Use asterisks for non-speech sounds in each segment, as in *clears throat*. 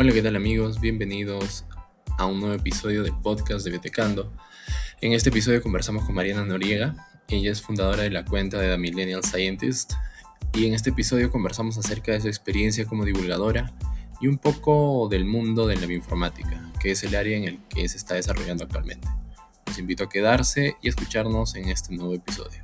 Hola, ¿qué tal amigos? Bienvenidos a un nuevo episodio del podcast de Betecando. En este episodio conversamos con Mariana Noriega. Ella es fundadora de la cuenta de The Millennial Scientist. Y en este episodio conversamos acerca de su experiencia como divulgadora y un poco del mundo de la bioinformática, que es el área en el que se está desarrollando actualmente. Los invito a quedarse y escucharnos en este nuevo episodio.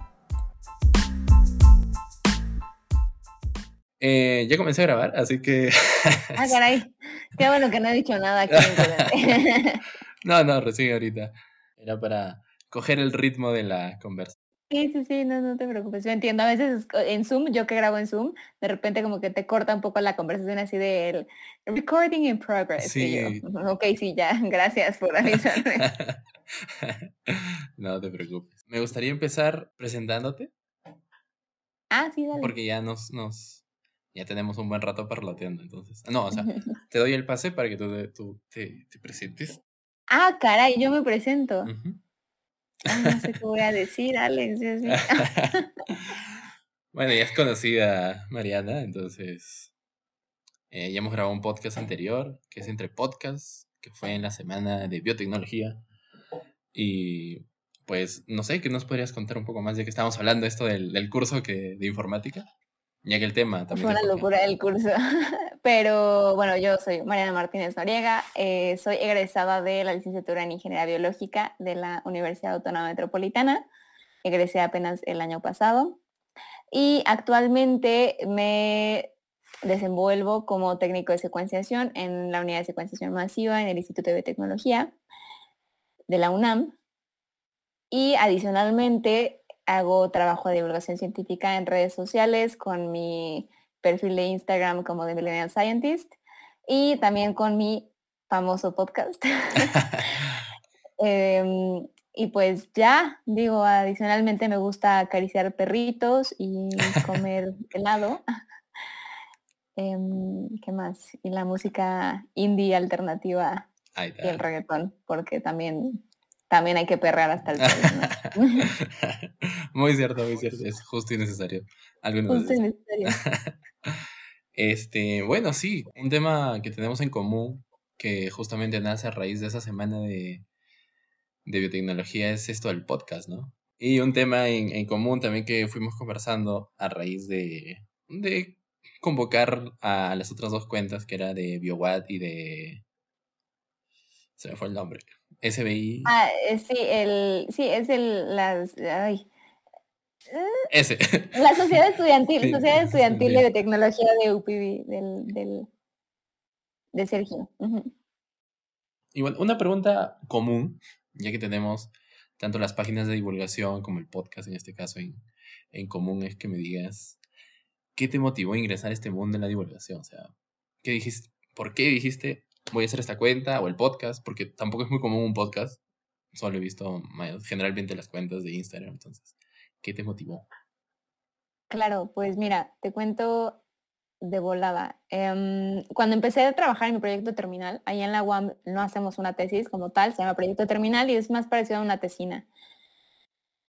Eh, ya comencé a grabar, así que... *laughs* ah, caray. Qué bueno que no he dicho nada aquí. *laughs* no, no, recién ahorita. Era para coger el ritmo de la conversación. Sí, sí, sí, no, no te preocupes. Yo entiendo. A veces en Zoom, yo que grabo en Zoom, de repente como que te corta un poco la conversación así de recording in progress. Sí. ok, sí, ya. *laughs* Gracias por avisarme. *laughs* no te preocupes. Me gustaría empezar presentándote. Ah, sí, dale. Porque ya nos, nos, ya tenemos un buen rato parloteando, entonces. No, o sea, *laughs* te doy el pase para que tú, te, presentes. Ah, caray, yo me presento. No sé qué voy a decir, Alex. *laughs* bueno, ya es conocida Mariana, entonces eh, ya hemos grabado un podcast anterior, que es entre podcasts, que fue en la semana de biotecnología. Y pues, no sé, ¿qué nos podrías contar un poco más de que estamos hablando esto del, del curso que, de informática? Ya que el tema también. Fue una locura el curso. *laughs* Pero bueno, yo soy Mariana Martínez Noriega, eh, soy egresada de la licenciatura en Ingeniería Biológica de la Universidad Autónoma Metropolitana. Egresé apenas el año pasado. Y actualmente me desenvuelvo como técnico de secuenciación en la unidad de secuenciación masiva en el Instituto de Biotecnología de la UNAM. Y adicionalmente hago trabajo de divulgación científica en redes sociales con mi perfil de Instagram como The Millennial Scientist y también con mi famoso podcast. *laughs* *laughs* Em, y pues ya, digo, adicionalmente me gusta acariciar perritos y comer *laughs* helado. Em, ¿Qué más? Y la música indie alternativa y el reggaetón, porque también también hay que perrear hasta el final. Muy cierto, muy cierto. Es justo y necesario. justo y necesario. *laughs* este, bueno, sí, un tema que tenemos en común, que justamente nace a raíz de esa semana de, de biotecnología, es esto del podcast, ¿no? Y un tema en, en común también que fuimos conversando a raíz de, de convocar a las otras dos cuentas, que era de BioWatt y de... Se me fue el nombre. SBI. Ah, eh, sí, el, sí, es el, las, ay. Ese. La Sociedad Estudiantil, Sociedad Estudiantil de Tecnología de UPB, del, del, de Sergio. Y bueno, una pregunta común, ya que tenemos tanto las páginas de divulgación como el podcast en este caso en, en común, es que me digas, ¿qué te motivó a ingresar a este mundo en la divulgación? O sea, ¿qué dijiste? ¿Por qué dijiste, voy a hacer esta cuenta o el podcast, porque tampoco es muy común un podcast. Solo he visto generalmente las cuentas de Instagram. Entonces, ¿qué te motivó? Claro, pues mira, te cuento de volada. Em, cuando empecé a trabajar en mi proyecto terminal, ahí en la UAM no hacemos una tesis como tal, se llama proyecto terminal y es más parecido a una tesina.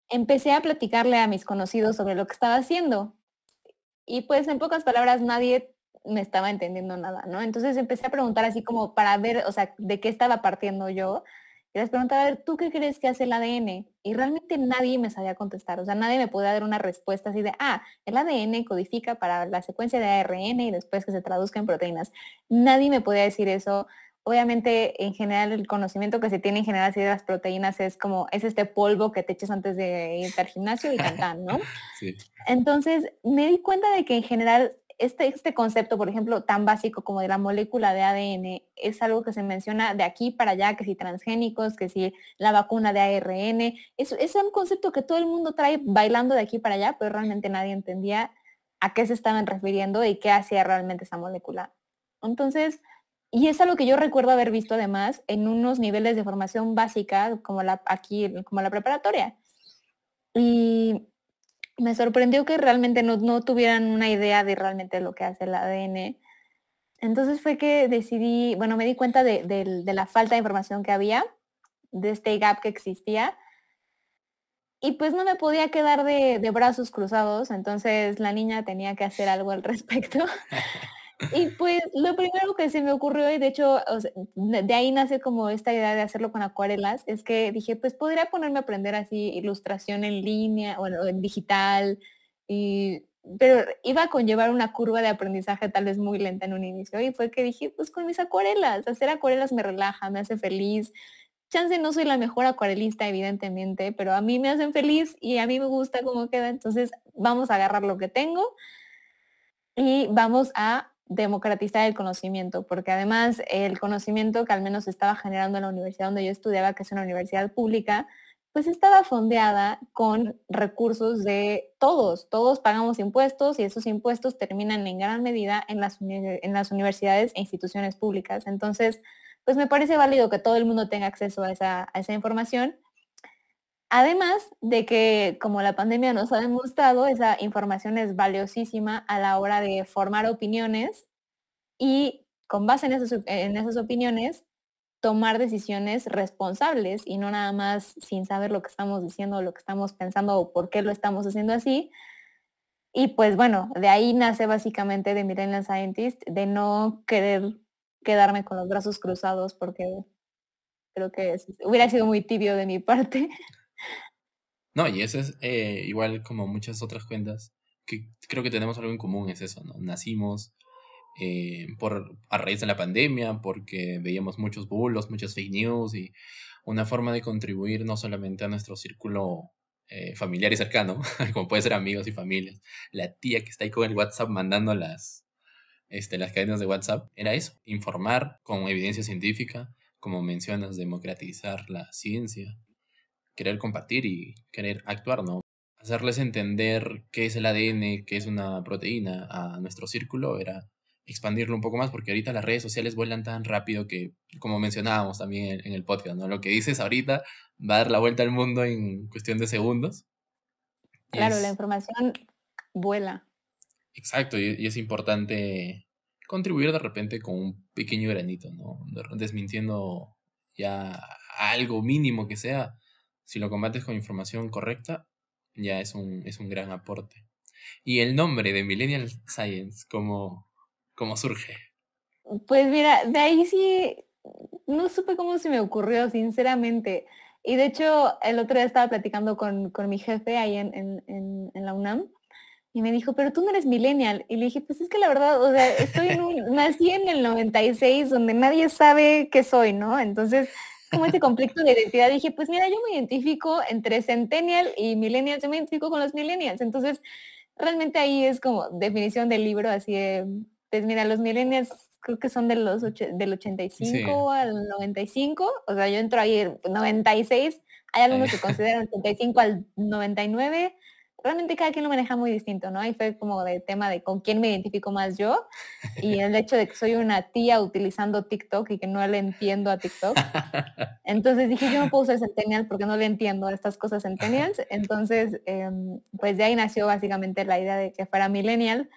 Empecé a platicarle a mis conocidos sobre lo que estaba haciendo. Y pues en pocas palabras nadie me estaba entendiendo nada, ¿no? Entonces empecé a preguntar así como para ver, o sea, de qué estaba partiendo yo. Y les preguntaba, a ver, ¿tú qué crees que hace el ADN? Y realmente nadie me sabía contestar, o sea, nadie me podía dar una respuesta así de, ah, el ADN codifica para la secuencia de ARN y después que se traduzca en proteínas. Nadie me podía decir eso. Obviamente, en general, el conocimiento que se tiene en general de las proteínas es como, es este polvo que te echas antes de ir al gimnasio y cantar, ¿no? *laughs* Sí. Entonces, me di cuenta de que en general este, este concepto, por ejemplo, tan básico como de la molécula de ADN, es algo que se menciona de aquí para allá, que si transgénicos, que si la vacuna de ARN, es, es un concepto que todo el mundo trae bailando de aquí para allá, pero realmente nadie entendía a qué se estaban refiriendo y qué hacía realmente esa molécula. Entonces, y es algo que yo recuerdo haber visto además en unos niveles de formación básica, como la aquí, como la preparatoria. Y me sorprendió que realmente no, tuvieran una idea de realmente lo que hace el ADN. Entonces fue que decidí, bueno, me di cuenta de, la falta de información que había, de este gap que existía. Y pues no me podía quedar de, brazos cruzados, entonces la niña tenía que hacer algo al *laughs* respecto. *laughs* Y pues lo primero que se me ocurrió, y de hecho de ahí nace como esta idea de hacerlo con acuarelas, es que dije, pues podría ponerme a aprender así ilustración en línea, bueno, en digital, y, pero iba a conllevar una curva de aprendizaje tal vez muy lenta en un inicio. Y fue que dije, pues con mis acuarelas, hacer acuarelas me relaja, me hace feliz. Chance no soy la mejor acuarelista, evidentemente, pero a mí me hacen feliz y a mí me gusta cómo queda. Entonces vamos a agarrar lo que tengo y vamos a democratizar el conocimiento, porque además el conocimiento que al menos estaba generando en la universidad donde yo estudiaba, que es una universidad pública, pues estaba fondeada con recursos de todos. Todos pagamos impuestos y esos impuestos terminan en gran medida en las, en las universidades e instituciones públicas. Entonces, pues me parece válido que todo el mundo tenga acceso a esa, a esa información. Además de que, como la pandemia nos ha demostrado, esa información es valiosísima a la hora de formar opiniones y con base en esas, opiniones tomar decisiones responsables y no nada más sin saber lo que estamos diciendo, lo que estamos pensando o por qué lo estamos haciendo así. Y pues bueno, de ahí nace básicamente de Millennial Scientist, de no querer quedarme con los brazos cruzados porque creo que hubiera sido muy tibio de mi parte. No, y eso es eh, igual como muchas otras cuentas, que creo que tenemos algo en común, es eso, ¿no? Nacimos eh, por, a raíz de la pandemia, porque veíamos muchos bulos, muchas fake news y una forma de contribuir no solamente a nuestro círculo eh, familiar y cercano, *laughs* como puede ser amigos y familias, la tía que está ahí con el WhatsApp mandando las, este, las cadenas de WhatsApp, era eso, informar con evidencia científica, como mencionas, democratizar la ciencia, querer compartir y querer actuar, ¿no? Hacerles entender qué es el ADN, qué es una proteína a nuestro círculo era expandirlo un poco más, porque ahorita las redes sociales vuelan tan rápido que, como mencionábamos también en, el podcast, ¿no? Lo que dices ahorita va a dar la vuelta al mundo en cuestión de segundos. Claro, la información vuela. Exacto, y, es importante contribuir de repente con un pequeño granito, ¿no? Desmintiendo ya algo mínimo que sea, si lo combates con información correcta, ya es un, es un gran aporte. Y el nombre de Millennial Science, como, ¿Cómo surge? Pues mira, de ahí sí, no supe cómo se me ocurrió, sinceramente. Y de hecho, el otro día estaba platicando con, mi jefe ahí en, la UNAM y me dijo, pero tú no eres millennial. Y le dije, pues es que la verdad, o sea, estoy en un, *laughs* nací en el 96 donde nadie sabe qué soy, ¿no? Entonces, como ese conflicto de identidad, dije, pues mira, yo me identifico entre centennial y millennial, yo me identifico con los millennials. Entonces, realmente ahí es como definición del libro, así de pues mira, los millennials creo que son de los del 85 al 95, o sea, yo entro ahí el 96, hay algunos que consideran 85 al 99, realmente cada quien lo maneja muy distinto, ¿no? Ahí fue como de tema de con quién me identifico más yo y el hecho de que soy una tía utilizando TikTok y que no le entiendo a TikTok. Entonces dije, yo no puedo ser centennial porque no le entiendo a estas cosas centennials. Entonces, em, pues de ahí nació básicamente la idea de que fuera millennial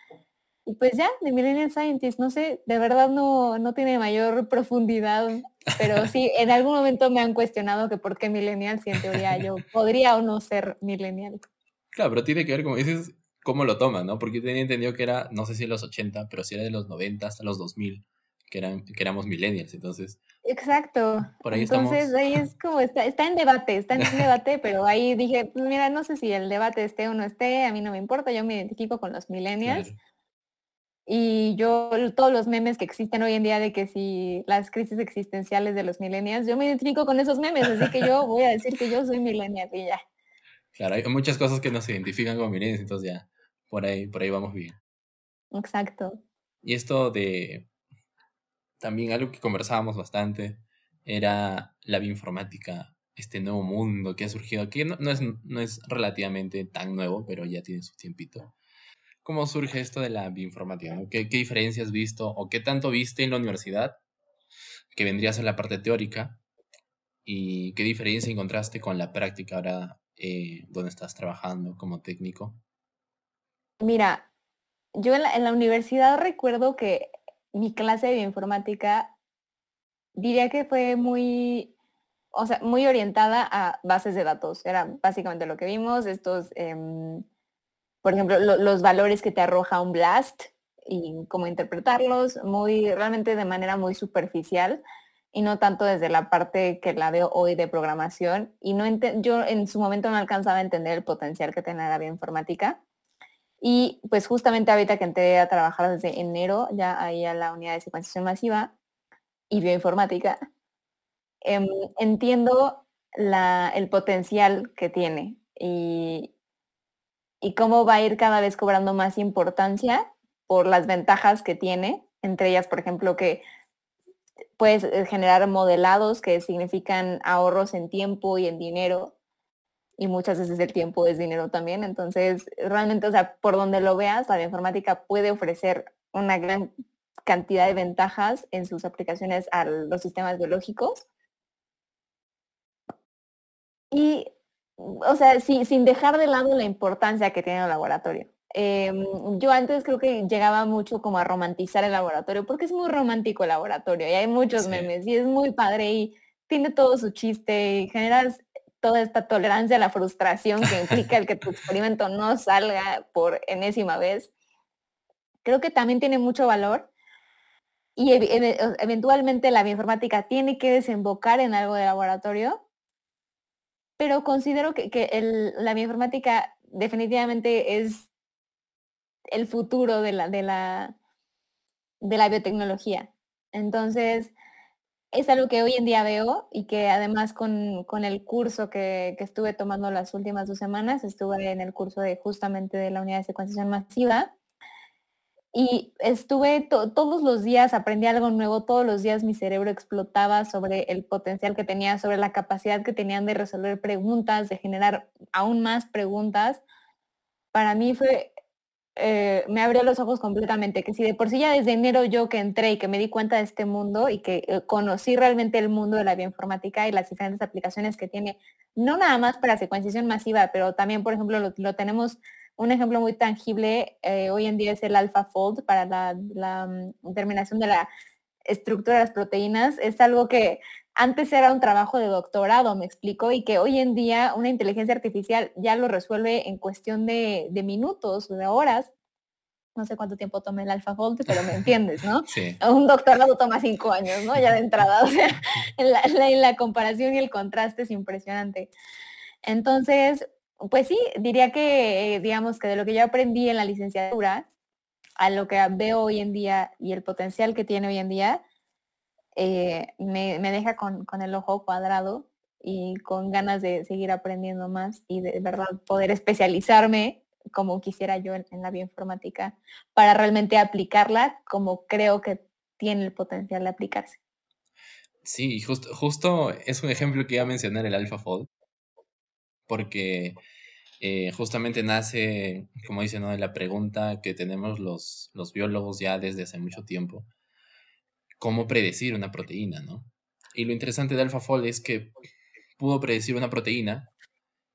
y pues ya, de Millennial Scientist, no sé, de verdad no, no tiene mayor profundidad, pero sí, en algún momento me han cuestionado que por qué Millennial, si en teoría yo podría o no ser Millennial. Claro, pero tiene que ver, como dices, cómo lo toman, ¿no? Porque tenía entendido que era, no sé si en los 80, pero si era de los 90 hasta los 2000, que, eran, que éramos millennials, entonces... Exacto. Por ahí entonces ahí es como, está, está en debate, está en *laughs* debate, pero ahí dije, pues mira, no sé si el debate esté o no esté, a mí no me importa, yo me identifico con los millennials. Y yo, todos los memes que existen hoy en día de que si las crisis existenciales de los millennials, yo me identifico con esos memes, así que yo voy a decir que yo soy millennial y ya. Claro, hay muchas cosas que nos identifican como millennials, entonces ya, por ahí, por ahí vamos bien. Exacto. Y esto de, también algo que conversábamos bastante, era la bioinformática, este nuevo mundo que ha surgido, que no, es, no es relativamente tan nuevo, pero ya tiene su tiempito cómo surge esto de la bioinformática, ¿Qué, diferencias has visto o qué tanto viste en la universidad que vendría a ser la parte teórica y qué diferencia encontraste con la práctica ahora eh, donde estás trabajando como técnico? Mira, yo en la, universidad recuerdo que mi clase de bioinformática diría que fue muy, o sea, muy orientada a bases de datos. Era básicamente lo que vimos, estos... Em, por ejemplo, los valores que te arroja un blast, y cómo interpretarlos, muy, realmente de manera muy superficial y no tanto desde la parte que la veo hoy de programación. Y no yo en su momento no alcanzaba a entender el potencial que tenía la bioinformática. Y pues justamente ahorita que entré a trabajar desde enero, ya ahí a la unidad de secuenciación masiva y bioinformática, em, entiendo el potencial que tiene y, y cómo va a ir cada vez cobrando más importancia por las ventajas que tiene, entre ellas, por ejemplo, que puedes eh, generar modelados que significan ahorros en tiempo y en dinero, y muchas veces el tiempo es dinero también. Entonces, realmente, o sea, por donde lo veas, la bioinformática puede ofrecer una gran cantidad de ventajas en sus aplicaciones a los sistemas biológicos. Y, o sea, sin dejar de lado la importancia que tiene el laboratorio. Em, yo antes creo que llegaba mucho como a romantizar el laboratorio, porque es muy romántico el laboratorio y hay muchos memes y es muy padre y tiene todo su chiste y generas toda esta tolerancia a la frustración que implica el que tu experimento *laughs* no salga por enésima vez. Creo que también tiene mucho valor y eventualmente la bioinformática tiene que desembocar en algo de laboratorio, pero considero que, la bioinformática definitivamente es el futuro de la, de la, de la biotecnología. Entonces, es algo que hoy en día veo y que además con, el curso que, estuve tomando las últimas dos semanas, estuve en el curso de justamente de la unidad de secuenciación masiva y estuve todos los días, aprendí algo nuevo, todos los días mi cerebro explotaba sobre el potencial que tenía, sobre la capacidad que tenían de resolver preguntas, de generar aún más preguntas. Para mí fue eh, me abrió los ojos completamente, que si de por sí ya desde enero yo que entré y que me di cuenta de este mundo y que eh, conocí realmente el mundo de la bioinformática y las diferentes aplicaciones que tiene, no nada más para secuenciación masiva, pero también, por ejemplo, lo, tenemos, un ejemplo muy tangible eh, hoy en día es el AlphaFold para la, la mm, determinación de la estructura de las proteínas. Es algo que antes era un trabajo de doctorado, me explico, y que hoy en día una inteligencia artificial ya lo resuelve en cuestión de, minutos o de horas. No sé cuánto tiempo tome el AlphaFold, pero me *laughs* entiendes, ¿no? Sí. Un doctorado toma cinco años, ¿no? Ya de entrada. O sea, *laughs* en la, comparación y el contraste es impresionante. Entonces, pues sí, diría que, digamos, que de lo que yo aprendí en la licenciatura a lo que veo hoy en día y el potencial que tiene hoy en día, eh, me, deja con, el ojo cuadrado y con ganas de seguir aprendiendo más y de verdad poder especializarme como quisiera yo en, la bioinformática para realmente aplicarla como creo que tiene el potencial de aplicarse. Sí, justo, justo es un ejemplo que iba a mencionar el AlphaFold, porque eh, justamente nace, como dice, ¿no? de la pregunta que tenemos los, los biólogos ya desde hace mucho tiempo, cómo predecir una proteína, ¿no? Y lo interesante de AlphaFold es que pudo predecir una proteína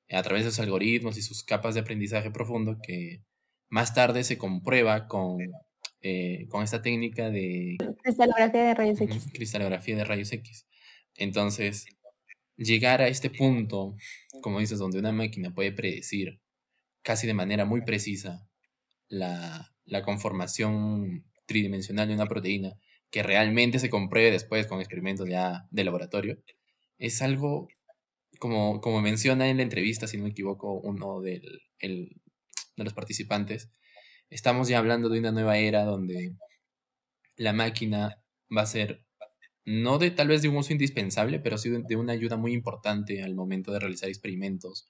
a través de sus algoritmos y sus capas de aprendizaje profundo que más tarde se comprueba con, eh, con esta técnica de... Cristalografía de rayos X. Cristalografía de rayos X. Entonces, llegar a este punto, como dices, donde una máquina puede predecir casi de manera muy precisa la, la conformación tridimensional de una proteína que realmente se compruebe después con experimentos ya de laboratorio, es algo, como, como menciona en la entrevista, si no me equivoco, uno del, de los participantes, estamos ya hablando de una nueva era donde la máquina va a ser, no de tal vez de un uso indispensable, pero sí de, una ayuda muy importante al momento de realizar experimentos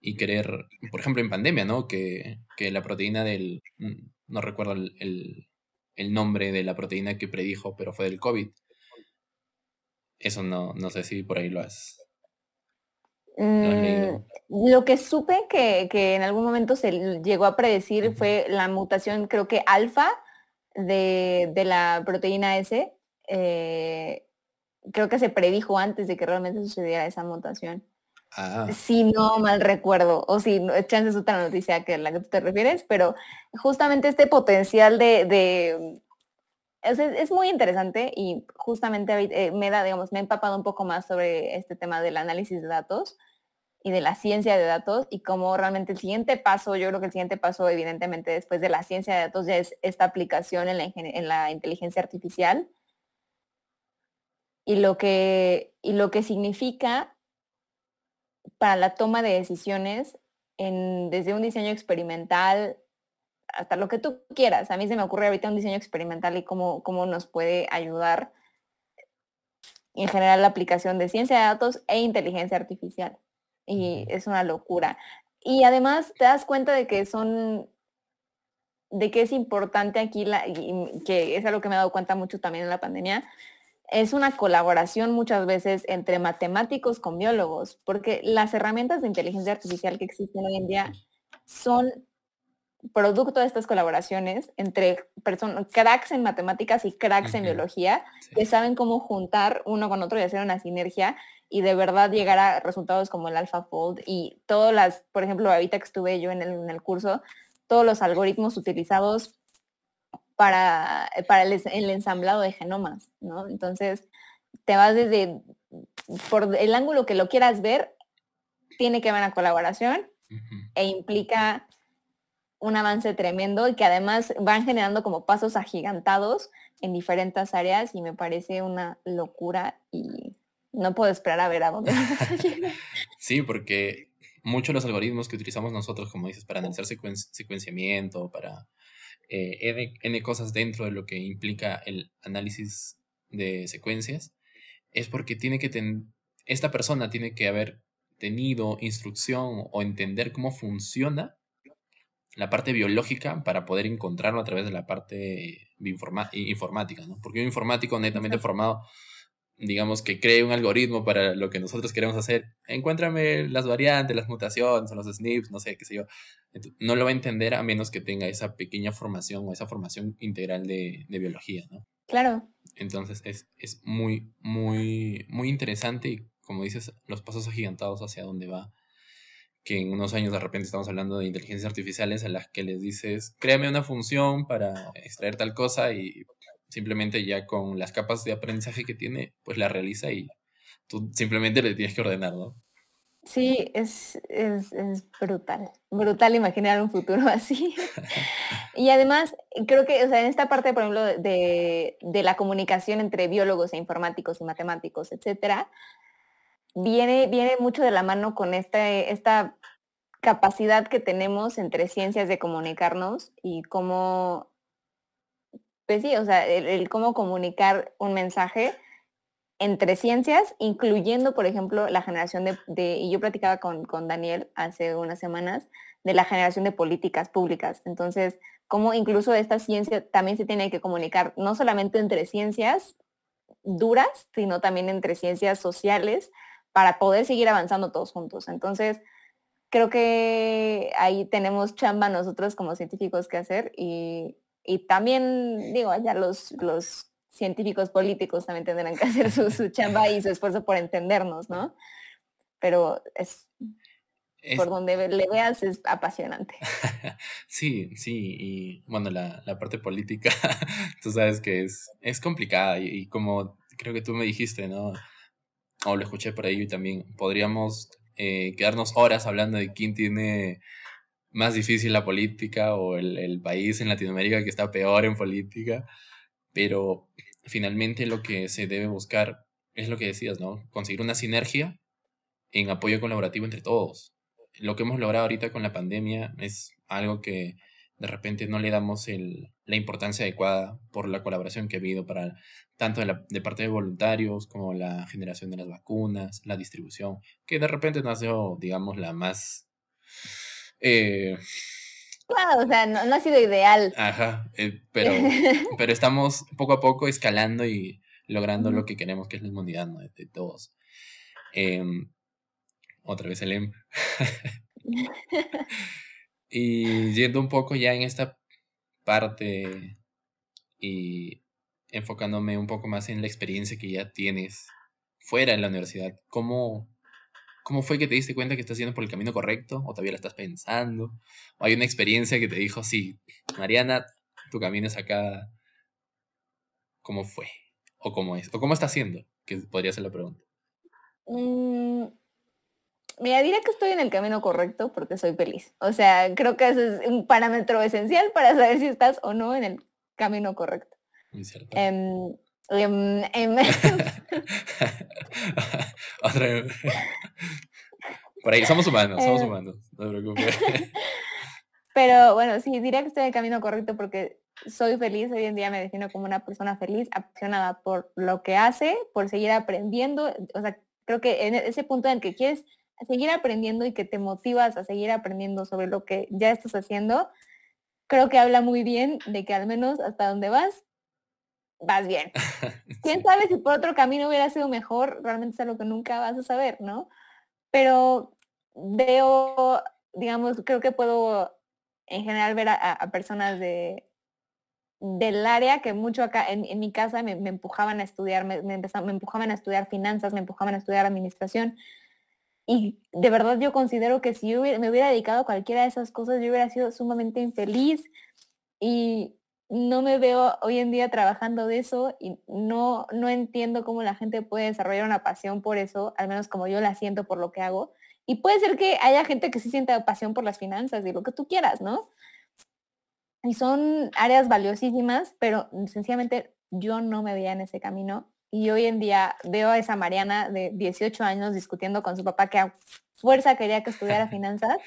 y querer, por ejemplo, en pandemia, ¿no? Que, que la proteína del, mm, no recuerdo el, el nombre de la proteína que predijo, pero fue del COVID. Eso no, no sé si por ahí lo has, mm, lo que supe que, en algún momento se llegó a predecir fue la mutación, creo que alfa de, la proteína S. Eh, creo que se predijo antes de que realmente sucediera esa mutación. Ah. Si no mal recuerdo, o si no, chances otra noticia que la que tú te refieres, pero justamente este potencial de, es, muy interesante y justamente eh, me da, digamos, me he empapado un poco más sobre este tema del análisis de datos y de la ciencia de datos y cómo realmente el siguiente paso, yo creo que el siguiente paso evidentemente después de la ciencia de datos ya es esta aplicación en la, en la inteligencia artificial y lo que, y lo que significa para la toma de decisiones en, desde un diseño experimental hasta lo que tú quieras. A mí se me ocurre ahorita un diseño experimental y cómo, cómo nos puede ayudar en general la aplicación de ciencia de datos e inteligencia artificial. Y es una locura. Y además te das cuenta de que son, de que es importante aquí, la, que es algo que me he dado cuenta mucho también en la pandemia, es una colaboración muchas veces entre matemáticos con biólogos, porque las herramientas de inteligencia artificial que existen hoy en día son producto de estas colaboraciones entre personas, cracks en matemáticas y cracks en biología, que saben cómo juntar uno con otro y hacer una sinergia y de verdad llegar a resultados como el AlphaFold y todas las, por ejemplo, ahorita que estuve yo en el, en el curso, todos los algoritmos utilizados para, para el, ensamblado de genomas, ¿no? Entonces, te vas desde, por el ángulo que lo quieras ver, tiene que haber una colaboración e implica un avance tremendo y que además van generando como pasos agigantados en diferentes áreas y me parece una locura y no puedo esperar a ver a dónde vamos a llegar. *laughs* Sí, porque muchos de los algoritmos que utilizamos nosotros, como dices, para analizar secuenciamiento, para eh, N, cosas dentro de lo que implica el análisis de secuencias, es porque tiene que esta persona tiene que haber tenido instrucción o entender cómo funciona la parte biológica para poder encontrarlo a través de la parte informática, ¿no? Porque un informático netamente formado digamos, que cree un algoritmo para lo que nosotros queremos hacer, encuéntrame las variantes, las mutaciones, los SNPs, no sé, qué sé yo. No lo va a entender a menos que tenga esa pequeña formación o esa formación integral de, biología, ¿no? Claro. Entonces es, es, muy, muy, muy interesante y como dices, los pasos agigantados hacia dónde va. Que en unos años de repente estamos hablando de inteligencias artificiales a las que les dices, créame una función para extraer tal cosa y Simplemente ya con las capas de aprendizaje que tiene, pues la realiza y tú simplemente le tienes que ordenar, ¿no? Sí, es, brutal, brutal imaginar un futuro *laughs* así. y además, creo que, o sea, en esta parte, por ejemplo, de, la comunicación entre biólogos e informáticos y matemáticos, etcétera, viene, viene mucho de la mano con este, esta capacidad que tenemos entre ciencias de comunicarnos y cómo pues sí, o sea, el, cómo comunicar un mensaje entre ciencias, incluyendo, por ejemplo, la generación de, y yo platicaba con, Daniel hace unas semanas, de la generación de políticas públicas. Entonces, cómo incluso esta ciencia también se tiene que comunicar no solamente entre ciencias duras, sino también entre ciencias sociales para poder seguir avanzando todos juntos. Entonces, creo que ahí tenemos chamba nosotros como científicos que hacer y y también, digo, allá los, los científicos políticos también tendrán que hacer su, chamba y su esfuerzo por entendernos, ¿no? Pero es, por donde le veas es apasionante. *laughs* Sí, sí, y bueno, la, parte política, *laughs* tú sabes que es, es complicada y, como creo que tú me dijiste, ¿no? O lo escuché por ahí también, podríamos eh, quedarnos horas hablando de quién tiene más difícil la política o el, país en Latinoamérica que está peor en política, pero finalmente lo que se debe buscar es lo que decías, ¿no? Conseguir una sinergia en apoyo colaborativo entre todos. Lo que hemos logrado ahorita con la pandemia es algo que de repente no le damos la importancia adecuada por la colaboración que ha habido para tanto de, de parte de voluntarios como la generación de las vacunas, la distribución, que de repente no ha sido, digamos, la más eh, o sea, no, ha sido ideal. Ajá, eh, pero, *laughs* pero estamos poco a poco escalando y logrando lo que queremos, que es la inmunidad de, todos. Em, otra vez el M. *laughs* *laughs* y yendo un poco ya en esta parte y enfocándome un poco más en la experiencia que ya tienes fuera de la universidad, ¿cómo, ¿Cómo fue que te diste cuenta que estás yendo por el camino correcto? ¿O todavía la estás pensando? ¿O hay una experiencia que te dijo, sí, Mariana, tu camino es acá? ¿Cómo fue? ¿O cómo es? ¿O cómo está haciendo? Que podría ser la pregunta. Mm, mira, diría que estoy en el camino correcto porque soy feliz. O sea, creo que ese es un parámetro esencial para saber si estás o no en el camino correcto. Muy cierto. Em, em, em, *laughs* Otra. *laughs* Por ahí, somos humanos, somos humanos, no te preocupes. *laughs* Pero bueno, sí, diría que estoy en el camino correcto porque soy feliz, hoy en día me defino como una persona feliz, apasionada por lo que hace, por seguir aprendiendo, o sea, creo que en ese punto en el que quieres seguir aprendiendo y que te motivas a seguir aprendiendo sobre lo que ya estás haciendo, creo que habla muy bien de que al menos hasta donde vas, vas bien. *laughs* Quién sabe si por otro camino hubiera sido mejor, realmente es algo que nunca vas a saber, ¿no? Pero veo, digamos, creo que puedo en general ver a, personas de, del área que mucho acá en, mi casa me, empujaban a estudiar, me, me, me, empujaban a estudiar finanzas, me empujaban a estudiar administración. Y de verdad yo considero que si yo me hubiera dedicado a cualquiera de esas cosas, yo hubiera sido sumamente infeliz y no me veo hoy en día trabajando de eso y no, no entiendo cómo la gente puede desarrollar una pasión por eso, al menos como yo la siento por lo que hago. Y puede ser que haya gente que sí sienta pasión por las finanzas y lo que tú quieras, ¿no? Y son áreas valiosísimas, pero sencillamente yo no me veía en ese camino y hoy en día veo a esa Mariana de 18 años discutiendo con su papá que a fuerza quería que estudiara *laughs* finanzas.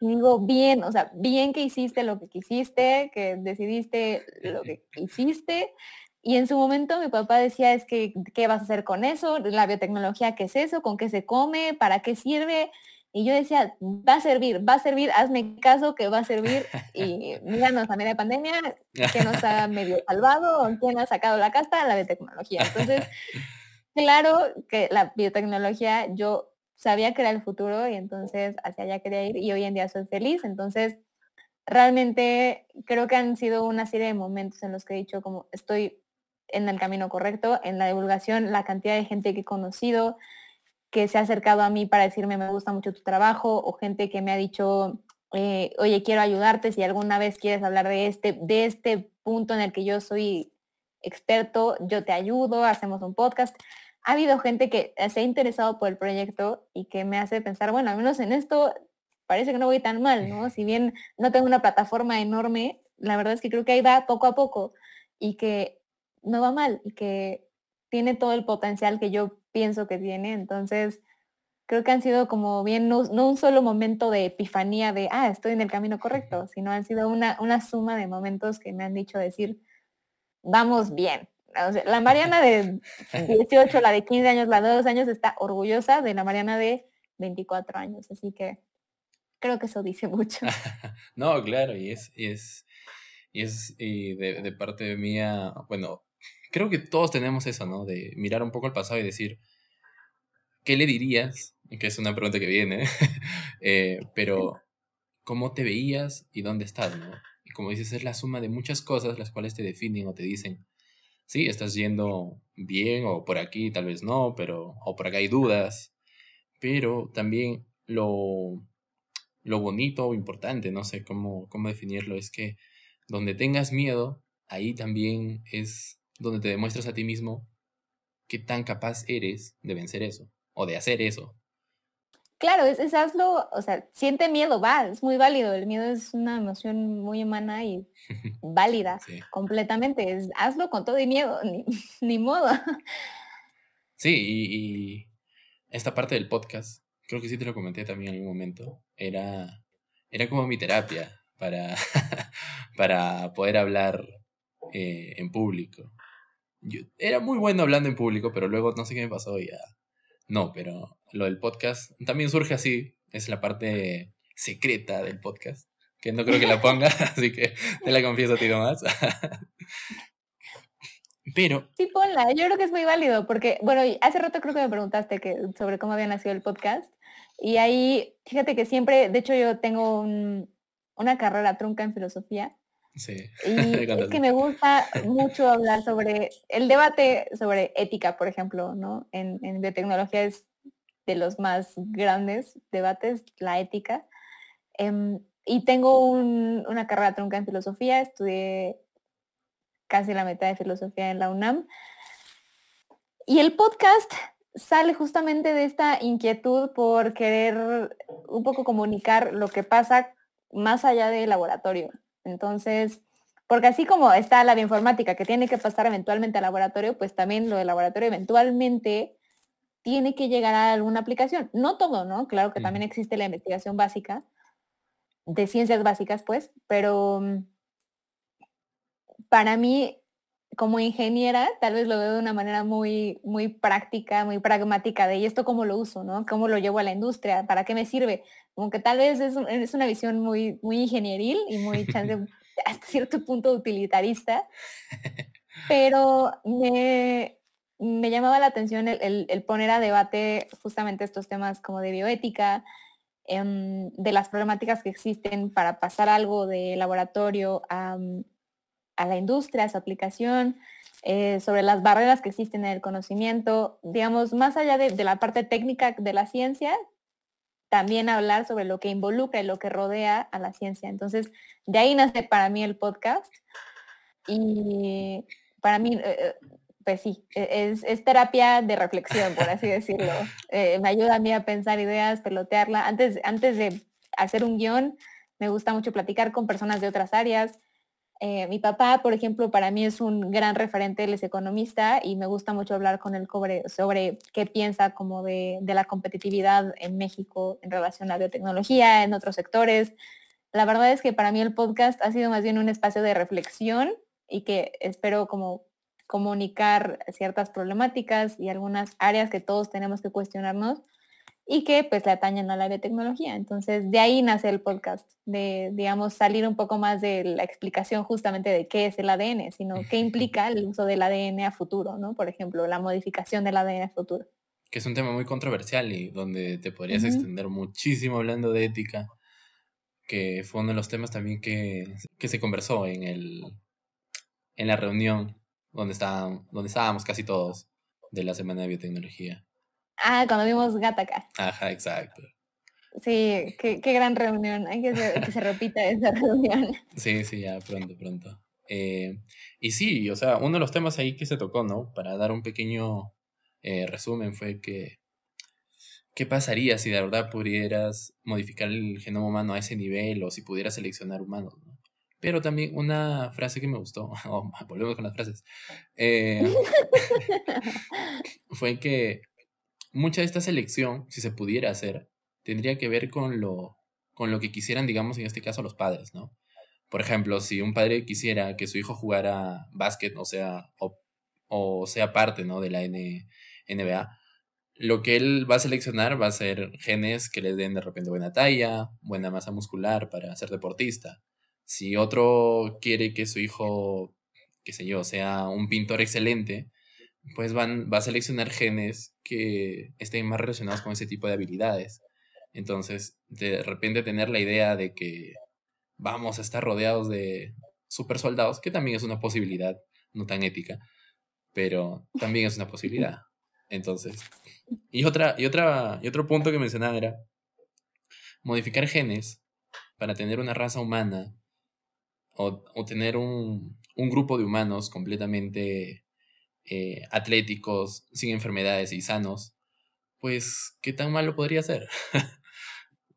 Y digo, bien, o sea, bien que hiciste lo que quisiste, que decidiste lo que *laughs* hiciste. Y en su momento mi papá decía, es que, ¿qué vas a hacer con eso? La biotecnología, ¿qué es eso? ¿Con qué se come? ¿Para qué sirve? Y yo decía, va a servir, va a servir, hazme caso que va a servir. Y míranos a media pandemia, que nos ha medio salvado, quién ha sacado la casta, la biotecnología. Entonces, *laughs* claro que la biotecnología yo sabía que era el futuro y entonces hacia allá quería ir y hoy en día soy feliz. Entonces, realmente creo que han sido una serie de momentos en los que he dicho como estoy en el camino correcto, en la divulgación, la cantidad de gente que he conocido, que se ha acercado a mí para decirme me gusta mucho tu trabajo o gente que me ha dicho, eh, oye, quiero ayudarte si alguna vez quieres hablar de este, de este punto en el que yo soy experto, yo te ayudo, hacemos un podcast. Ha habido gente que se ha interesado por el proyecto y que me hace pensar, bueno, al menos en esto parece que no voy tan mal, ¿no? Si bien no tengo una plataforma enorme, la verdad es que creo que ahí va poco a poco y que no va mal y que tiene todo el potencial que yo pienso que tiene. Entonces, creo que han sido como bien, no, un solo momento de epifanía de, ah, estoy en el camino correcto, sino han sido una, una suma de momentos que me han dicho decir, vamos bien. La Mariana de 18, la de 15 años, la de 2 años está orgullosa de la Mariana de 24 años. Así que creo que eso dice mucho. *laughs* no, claro, y es, y es, y es de parte mía, bueno, creo que todos tenemos eso, ¿no? De mirar un poco al pasado y decir, ¿qué le dirías? Que es una pregunta que viene, *laughs* eh, pero ¿cómo te veías y dónde estás, ¿no? Y como dices, es la suma de muchas cosas las cuales te definen o te dicen, sí, estás yendo bien o por aquí tal vez no, pero o por acá hay dudas, pero también lo, lo bonito o importante, no sé cómo, cómo definirlo, es que donde tengas miedo, ahí también es donde te demuestras a ti mismo qué tan capaz eres de vencer eso o de hacer eso. Claro, es, hazlo, o sea, siente miedo, va, es muy válido. El miedo es una emoción muy humana y *laughs* válida completamente. Es, hazlo con todo y miedo, *laughs* ni, modo. Sí, y, esta parte del podcast, creo que sí te lo comenté también en algún momento, era, era como mi terapia para, *laughs* para poder hablar eh, en público era muy bueno hablando en público, pero luego no sé qué me pasó y ya. No, pero lo del podcast también surge así. Es la parte secreta del podcast. Que no creo que la ponga, *laughs* así que te la confieso a ti nomás. *laughs* pero. Sí, ponla. Yo creo que es muy válido porque, bueno, hace rato creo que me preguntaste que, sobre cómo había nacido el podcast. Y ahí, fíjate que siempre, de hecho, yo tengo una carrera trunca en filosofía Sí. Y *laughs* es que me gusta mucho hablar sobre el debate sobre ética, por ejemplo, ¿no? En, en biotecnología es de los más grandes debates, la ética. Em, y tengo una carrera trunca en filosofía, estudié casi la mitad de filosofía en la UNAM. Y el podcast sale justamente de esta inquietud por querer un poco comunicar lo que pasa más allá del laboratorio. Entonces, porque así como está la bioinformática que tiene que pasar eventualmente al laboratorio, pues también lo del laboratorio eventualmente tiene que llegar a alguna aplicación. No todo, ¿no? Claro que también existe la investigación básica, de ciencias básicas, pues, pero mm, para mí como ingeniera, tal vez lo veo de una manera muy, muy práctica, muy pragmática de, ¿y esto cómo lo uso, no? ¿Cómo lo llevo a la industria? ¿Para qué me sirve? Como que tal vez es, es una visión muy, muy ingenieril y muy *laughs* hasta cierto punto utilitarista, pero me, me llamaba la atención el, el, poner a debate justamente estos temas como de bioética, em, de las problemáticas que existen para pasar algo de laboratorio a, a la industria, a su aplicación, eh, sobre las barreras que existen en el conocimiento, digamos, más allá de, la parte técnica de la ciencia, también hablar sobre lo que involucra y lo que rodea a la ciencia. Entonces, de ahí nace para mí el podcast. Y para mí, eh, eh, pues sí, e, es, terapia de reflexión, por así decirlo. *laughs* me ayuda a mí a pensar ideas, pelotearla. Antes, antes de hacer un guion, me gusta mucho platicar con personas de otras áreas, eh, mi papá, por ejemplo, para mí es un gran referente, él es economista y me gusta mucho hablar con él sobre, qué piensa como de, la competitividad en México en relación a biotecnología, en otros sectores. La verdad es que para mí el podcast ha sido más bien un espacio de reflexión y que espero como comunicar ciertas problemáticas y algunas áreas que todos tenemos que cuestionarnos y que pues le atañen a la biotecnología. Entonces, de ahí nace el podcast, de, digamos, salir un poco más de la explicación justamente de qué es el ADN, sino qué implica el uso del ADN a futuro, ¿no? Por ejemplo, la modificación del ADN a futuro. Que es un tema muy controversial y donde te podrías extender muchísimo hablando de ética, que fue uno de los temas también que, que se conversó en, el, en la reunión donde, está, donde estábamos casi todos de la Semana de Biotecnología. Ah, cuando vimos Gataca. Ajá, exacto. Sí, qué, gran reunión. Hay que, que se repita esa *laughs* reunión. Sí, sí, ya pronto, pronto. Eh, y sí, o sea, uno de los temas ahí que se tocó, ¿no? Para dar un pequeño eh, resumen fue que, ¿qué pasaría si de verdad pudieras modificar el genoma humano a ese nivel o si pudieras seleccionar humanos, ¿no? Pero también una frase que me gustó, *laughs* volvemos con las frases, eh, *laughs* fue que mucha de esta selección, si se pudiera hacer, tendría que ver con lo, con lo que quisieran, digamos, en este caso, los padres, ¿no? Por ejemplo, si un padre quisiera que su hijo jugara básquet, o sea, o, sea parte, ¿no? De la NBA, lo que él va a seleccionar va a ser genes que le den de repente buena talla, buena masa muscular para ser deportista. Si otro quiere que su hijo, qué sé yo, sea un pintor excelente, pues van, va a seleccionar genes que estén más relacionados con ese tipo de habilidades. Entonces, de repente tener la idea de que vamos a estar rodeados de super soldados, que también es una posibilidad, no tan ética, pero también es una posibilidad. *laughs* Entonces, y otra, y otra, y otro punto que mencionaba era modificar genes para tener una raza humana o, o tener un, un grupo de humanos completamente eh, atléticos, sin enfermedades y sanos, pues, ¿qué tan malo podría ser? *laughs*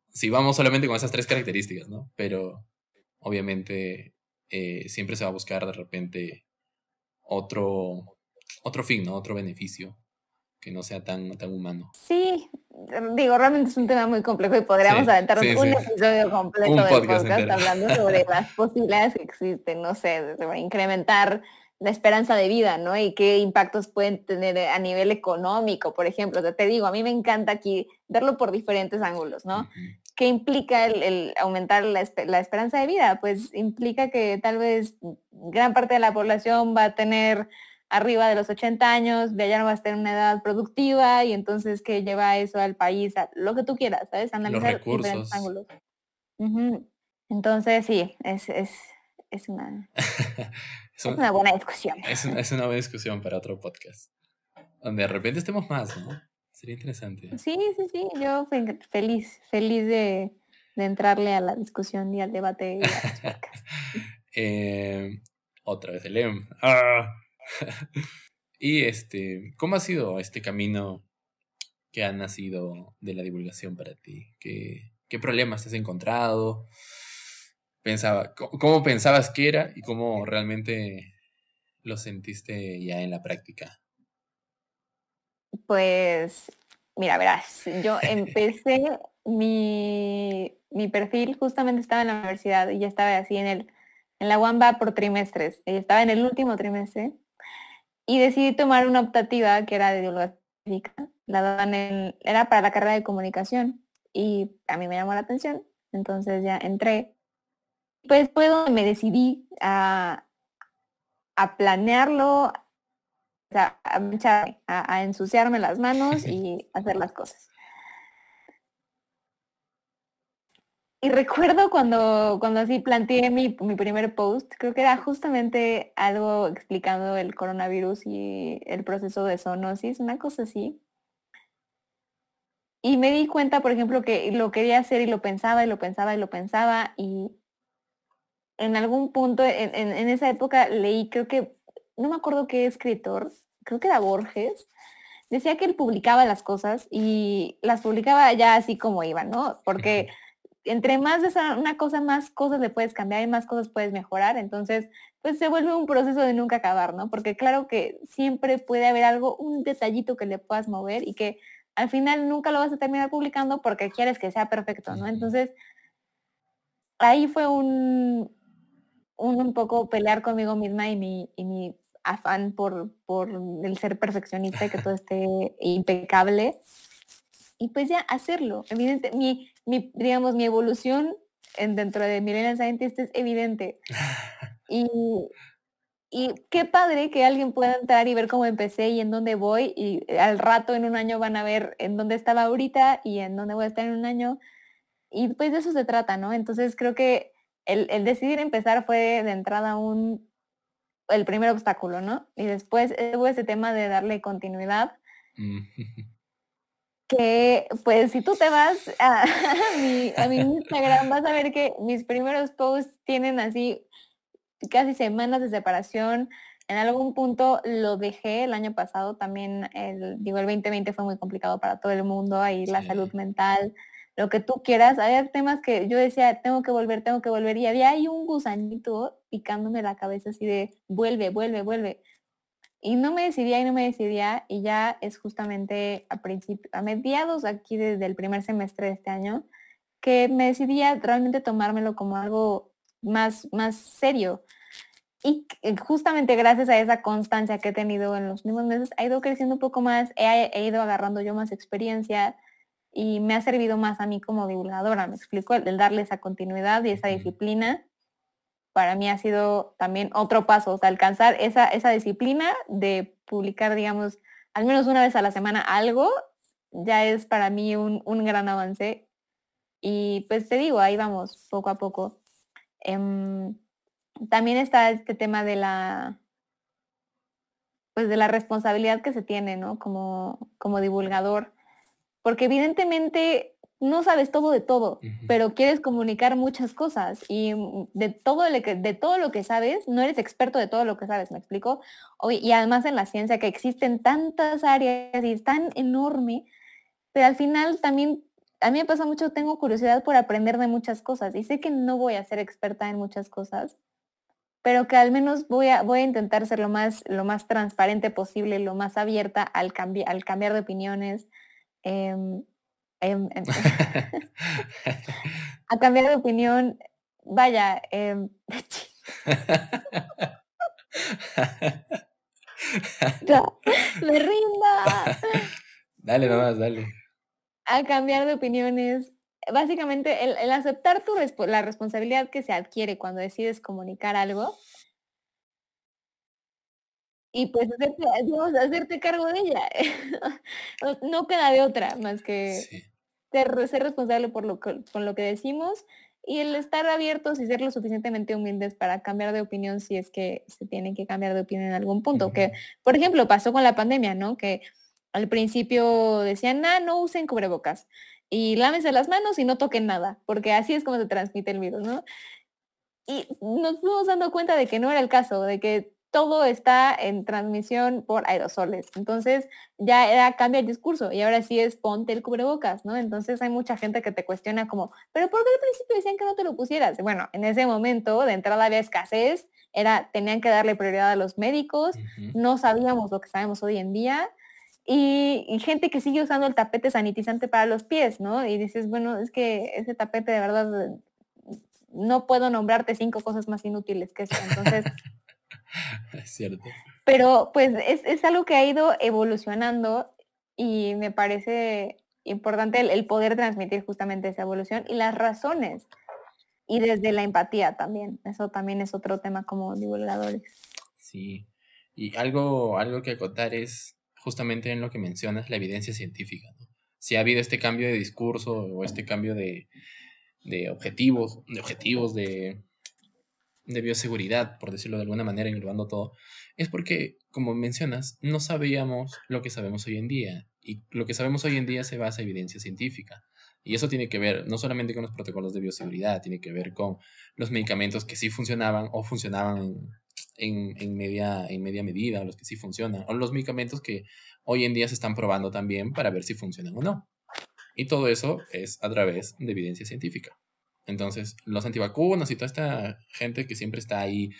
si vamos solamente con esas tres características, ¿no? Pero obviamente eh, siempre se va a buscar de repente otro, otro fin, ¿no? Otro beneficio que no sea tan, tan humano. Sí, digo, realmente es un tema muy complejo y podríamos aventarnos un episodio completo un podcast hablando sobre *laughs* las posibilidades que existen, no sé, incrementar la esperanza de vida, ¿no? Y qué impactos pueden tener a nivel económico, por ejemplo. te digo, a mí me encanta aquí verlo por diferentes ángulos, ¿no? ¿Qué implica el, aumentar la, esperanza de vida? Pues implica que tal vez gran parte de la población va a tener arriba de los 80 años, de allá no va a estar en una edad productiva y entonces que lleva eso al país, a lo que tú quieras, ¿sabes? Analizar diferentes ángulos. Entonces, sí, es, es, es una... *laughs* Es, una buena discusión. Es, una buena discusión para otro podcast. Donde de repente estemos más, ¿no? Sería interesante. Sí, sí, sí. Yo feliz, feliz de, entrarle a la discusión y al debate y a *laughs* eh, otra vez el EM. Ah. *laughs* y este, ¿cómo ha sido este camino que ha nacido de la divulgación para ti? ¿Qué, qué problemas has encontrado? Pensaba, ¿Cómo pensabas que era y cómo realmente lo sentiste ya en la práctica? Pues, mira, verás, yo empecé *laughs* mi, mi perfil, justamente estaba en la universidad y ya estaba así en el en la UAMBA por trimestres. Y estaba en el último trimestre y decidí tomar una optativa que era de divulgación La daban en, era para la carrera de comunicación y a mí me llamó la atención. Entonces ya entré. Pues fue donde me a, a planearlo, a, a, ensuciarme las manos *laughs* y hacer las cosas. Y recuerdo cuando, cuando así planteé mi, primer post, creo que era justamente algo explicando el coronavirus y el proceso de zoonosis, una cosa así. Y me di cuenta, por ejemplo, que lo quería hacer y lo pensaba y lo pensaba y lo pensaba y en algún punto, en, en esa época leí, creo que, no me acuerdo qué escritor, creo que era Borges, decía que él publicaba las cosas y las publicaba ya así como iban, ¿no? Porque entre más de una cosa, más cosas le puedes cambiar y más cosas puedes mejorar. Entonces, pues se vuelve un proceso de nunca acabar, ¿no? Porque claro que siempre puede haber algo, un detallito que le puedas mover y que al final nunca lo vas a terminar publicando porque quieres que sea perfecto, ¿no? Entonces, ahí fue un, un, poco pelear conmigo misma y mi, y mi afán por, por el ser perfeccionista y que todo *laughs* esté impecable. Y pues ya hacerlo. Evidente, mi, mi, digamos, mi evolución en, dentro de Millennial Scientist es evidente. *laughs* Y, y qué padre que alguien pueda entrar y ver cómo empecé y en dónde voy y al rato en un año van a ver en dónde estaba ahorita y en dónde voy a estar en un año. Y pues de eso se trata, ¿no? Entonces creo que el, el decidir empezar fue de entrada un, el primer obstáculo, ¿no? Y después hubo ese tema de darle continuidad. Mm. que pues si tú te vas *laughs* a, mi, Instagram vas a ver que mis primeros posts tienen así casi semanas de separación. En algún punto lo dejé el año pasado también, el, digo, el 2020 fue muy complicado para todo el mundo, ahí la salud mental, lo que tú quieras. Había temas que yo decía, tengo que volver, tengo que volver, y había ahí un gusanito picándome la cabeza así de, vuelve, vuelve, vuelve. Y no me decidía y no me decidía y ya es justamente a a mediados aquí desde el primer semestre de este año que me decidía realmente tomármelo como algo más, más serio. Y justamente gracias a esa constancia que he tenido en los últimos meses, ha ido creciendo un poco más, he, ido agarrando yo más experiencia y me ha servido más a mí como divulgadora, me explico, el, darle esa continuidad y esa disciplina para mí ha sido también otro paso, o sea, alcanzar esa, esa disciplina de publicar, digamos, al menos una vez a la semana algo, ya es para mí un, gran avance. Y pues te digo, ahí vamos, poco a poco. Em, también está este tema de la, pues de la responsabilidad que se tiene, ¿no? Como, como divulgador. Porque evidentemente no sabes todo de todo, pero quieres comunicar muchas cosas y mm, de todo, lo que, de todo lo que sabes, no eres experto de todo lo que sabes, ¿me explico? Y además en la ciencia que existen tantas áreas y es tan enorme, pero al final también, a mí me pasa mucho, tengo curiosidad por aprender de muchas cosas y sé que no voy a ser experta en muchas cosas, pero que al menos voy a, voy a intentar ser lo más, lo más transparente posible, lo más abierta al, al cambiar de opiniones. Em, Em, em, *laughs* a *laughs* cambiar de opinión, vaya, eh, *laughs* me rinda. Dale nomás, dale. A cambiar de opiniones, básicamente el, aceptar tu la responsabilidad que se adquiere cuando decides comunicar algo y pues hacerte, hacerte cargo de ella. *laughs* no queda de otra más que ser, responsable por lo que, con lo que decimos y el estar abiertos y ser lo suficientemente humildes para cambiar de opinión si es que se tienen que cambiar de opinión en algún punto. Que, por ejemplo, pasó con la pandemia, ¿no? Que al principio decían, ah, no usen cubrebocas y lávense las manos y no toquen nada, porque así es como se transmite el virus, ¿no? Y nos fuimos dando cuenta de que no era el caso, de que todo está en transmisión por aerosoles. Entonces ya era cambia el discurso y ahora sí es ponte el cubrebocas, ¿no? Entonces hay mucha gente que te cuestiona como, pero ¿por qué al principio decían que no te lo pusieras? Bueno, en ese momento de entrada había escasez, era, tenían que darle prioridad a los médicos, no sabíamos lo que sabemos hoy en día. Y, y, gente que sigue usando el tapete sanitizante para los pies, ¿no? Y dices, bueno, es que ese tapete de verdad no puedo nombrarte cinco cosas más inútiles que eso. Entonces, *laughs* es *laughs* cierto. Pero pues es, algo que ha ido evolucionando y me parece importante el, poder transmitir justamente esa evolución y las razones. Y desde la empatía también. Eso también es otro tema como divulgadores. Sí. Y algo, algo que acotar es justamente en lo que mencionas, la evidencia científica. Si ha habido este cambio de discurso o este cambio de, de objetivos, de objetivos, de, de bioseguridad, por decirlo de alguna manera, englobando todo, es porque, como mencionas, no sabíamos lo que sabemos hoy en día. Y lo que sabemos hoy en día se basa en evidencia científica. Y eso tiene que ver no solamente con los protocolos de bioseguridad, tiene que ver con los medicamentos que sí funcionaban o funcionaban en, en, media, en media medida, los que sí funcionan, o los medicamentos que hoy en día se están probando también para ver si funcionan o no. Y todo eso es a través de evidencia científica. Entonces, los antivacunas y toda esta gente que siempre está ahí,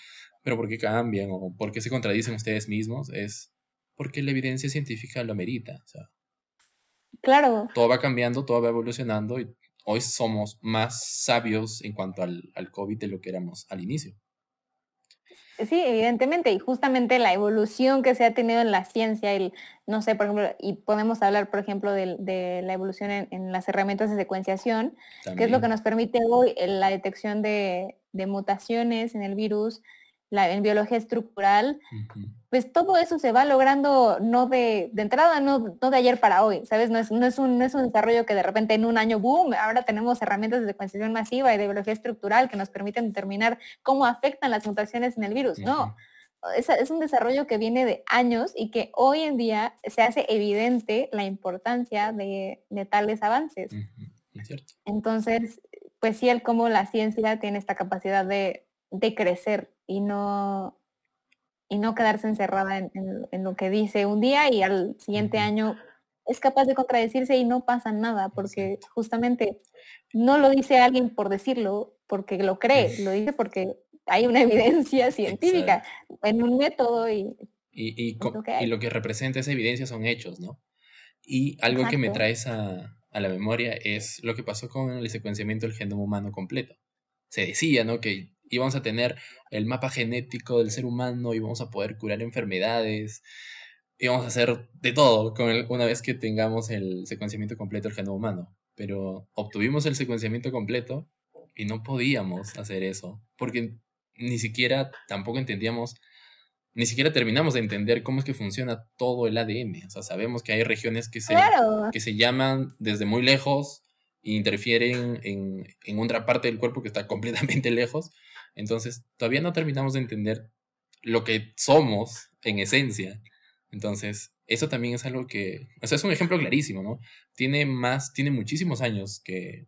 pero ¿por qué cambian o por qué se contradicen ustedes mismos? Es porque la evidencia científica lo amerita. O sea, claro. Todo va cambiando, todo va evolucionando y hoy somos más sabios en cuanto al, al COVID de lo que éramos al inicio. Sí, evidentemente, y justamente la evolución que se ha tenido en la ciencia, el, no sé, por ejemplo, y podemos hablar, por ejemplo, de, la evolución en, las herramientas de secuenciación, que es lo que nos permite hoy la detección de, de mutaciones en el virus, en biología estructural, pues todo eso se va logrando no de, de entrada, no, de ayer para hoy, ¿sabes? No es, no, es un, es un desarrollo que de repente en un año, boom, ahora tenemos herramientas de secuenciación masiva y de biología estructural que nos permiten determinar cómo afectan las mutaciones en el virus. No, es, es, un desarrollo que viene de años y que hoy en día se hace evidente la importancia de, de tales avances. Entonces, pues sí, el cómo la ciencia tiene esta capacidad de, de crecer y no, y no quedarse encerrada en, lo que dice un día y al siguiente año es capaz de contradecirse y no pasa nada, porque justamente no lo dice alguien por decirlo, porque lo cree, lo *laughs* dice porque hay una evidencia científica en un método y... Y, lo que representa esa evidencia son hechos, ¿no? Y algo que me traes a, a, la memoria es lo que pasó con el secuenciamiento del genoma humano completo. Se decía, ¿no? Que íbamos a tener el mapa genético del ser humano, y vamos a poder curar enfermedades, íbamos a hacer de todo con una vez que tengamos el secuenciamiento completo del genoma humano. Pero obtuvimos el secuenciamiento completo y no podíamos hacer eso, porque ni siquiera tampoco entendíamos, ni siquiera terminamos de entender cómo es que funciona todo el ADN. O sea, sabemos que hay regiones que se, que se llaman desde muy lejos e interfieren en, en otra parte del cuerpo que está *laughs* completamente lejos, entonces, todavía no terminamos de entender lo que somos en esencia. Entonces, eso también es algo que, o sea, es un ejemplo clarísimo, ¿no? Tiene más, tiene muchísimos años que,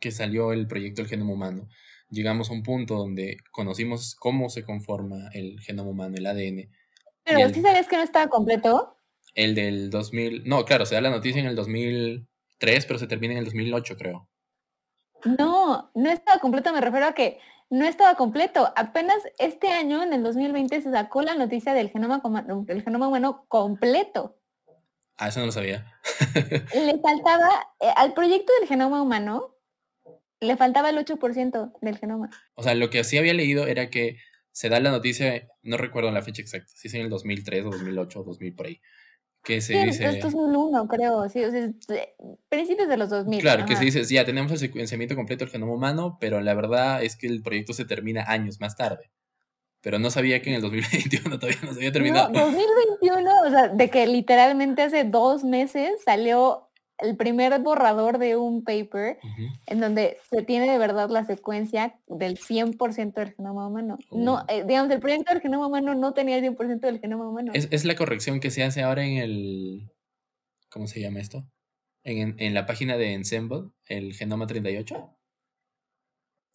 que salió el proyecto del genoma humano. Llegamos a un punto donde conocimos cómo se conforma el genoma humano, el ADN. Pero, ¿sí sabías que no estaba completo? El del 2000, no, claro, se da la noticia en el 2003, pero se termina en el 2008, creo. No, no estaba completo, me refiero a que no estaba completo. Apenas este año, en el 2020, se sacó la noticia del genoma, genoma humano completo. Ah, eso no lo sabía. *laughs* le faltaba, eh, al proyecto del genoma humano, le faltaba el 8% del genoma. O sea, lo que sí había leído era que se da la noticia, no recuerdo la fecha exacta, si es en el 2003 o 2008 o 2000 por ahí, que se sí, dice... Esto es 2001, creo, sí, o sea, principios de los 2000. Claro, que se dice, ya tenemos el secuenciamiento completo del genoma humano, pero la verdad es que el proyecto se termina años más tarde. Pero no sabía que en el 2021 *laughs* todavía no se había terminado. No, 2021, o sea, de que literalmente hace dos meses salió el primer borrador de un paper en donde se tiene de verdad la secuencia del 100% del genoma humano. No, oh. eh, digamos, el proyecto del genoma humano no tenía el 100% del genoma humano. Es, es, la corrección que se hace ahora en el... ¿Cómo se llama esto? En, en la página de Ensemble, el genoma 38.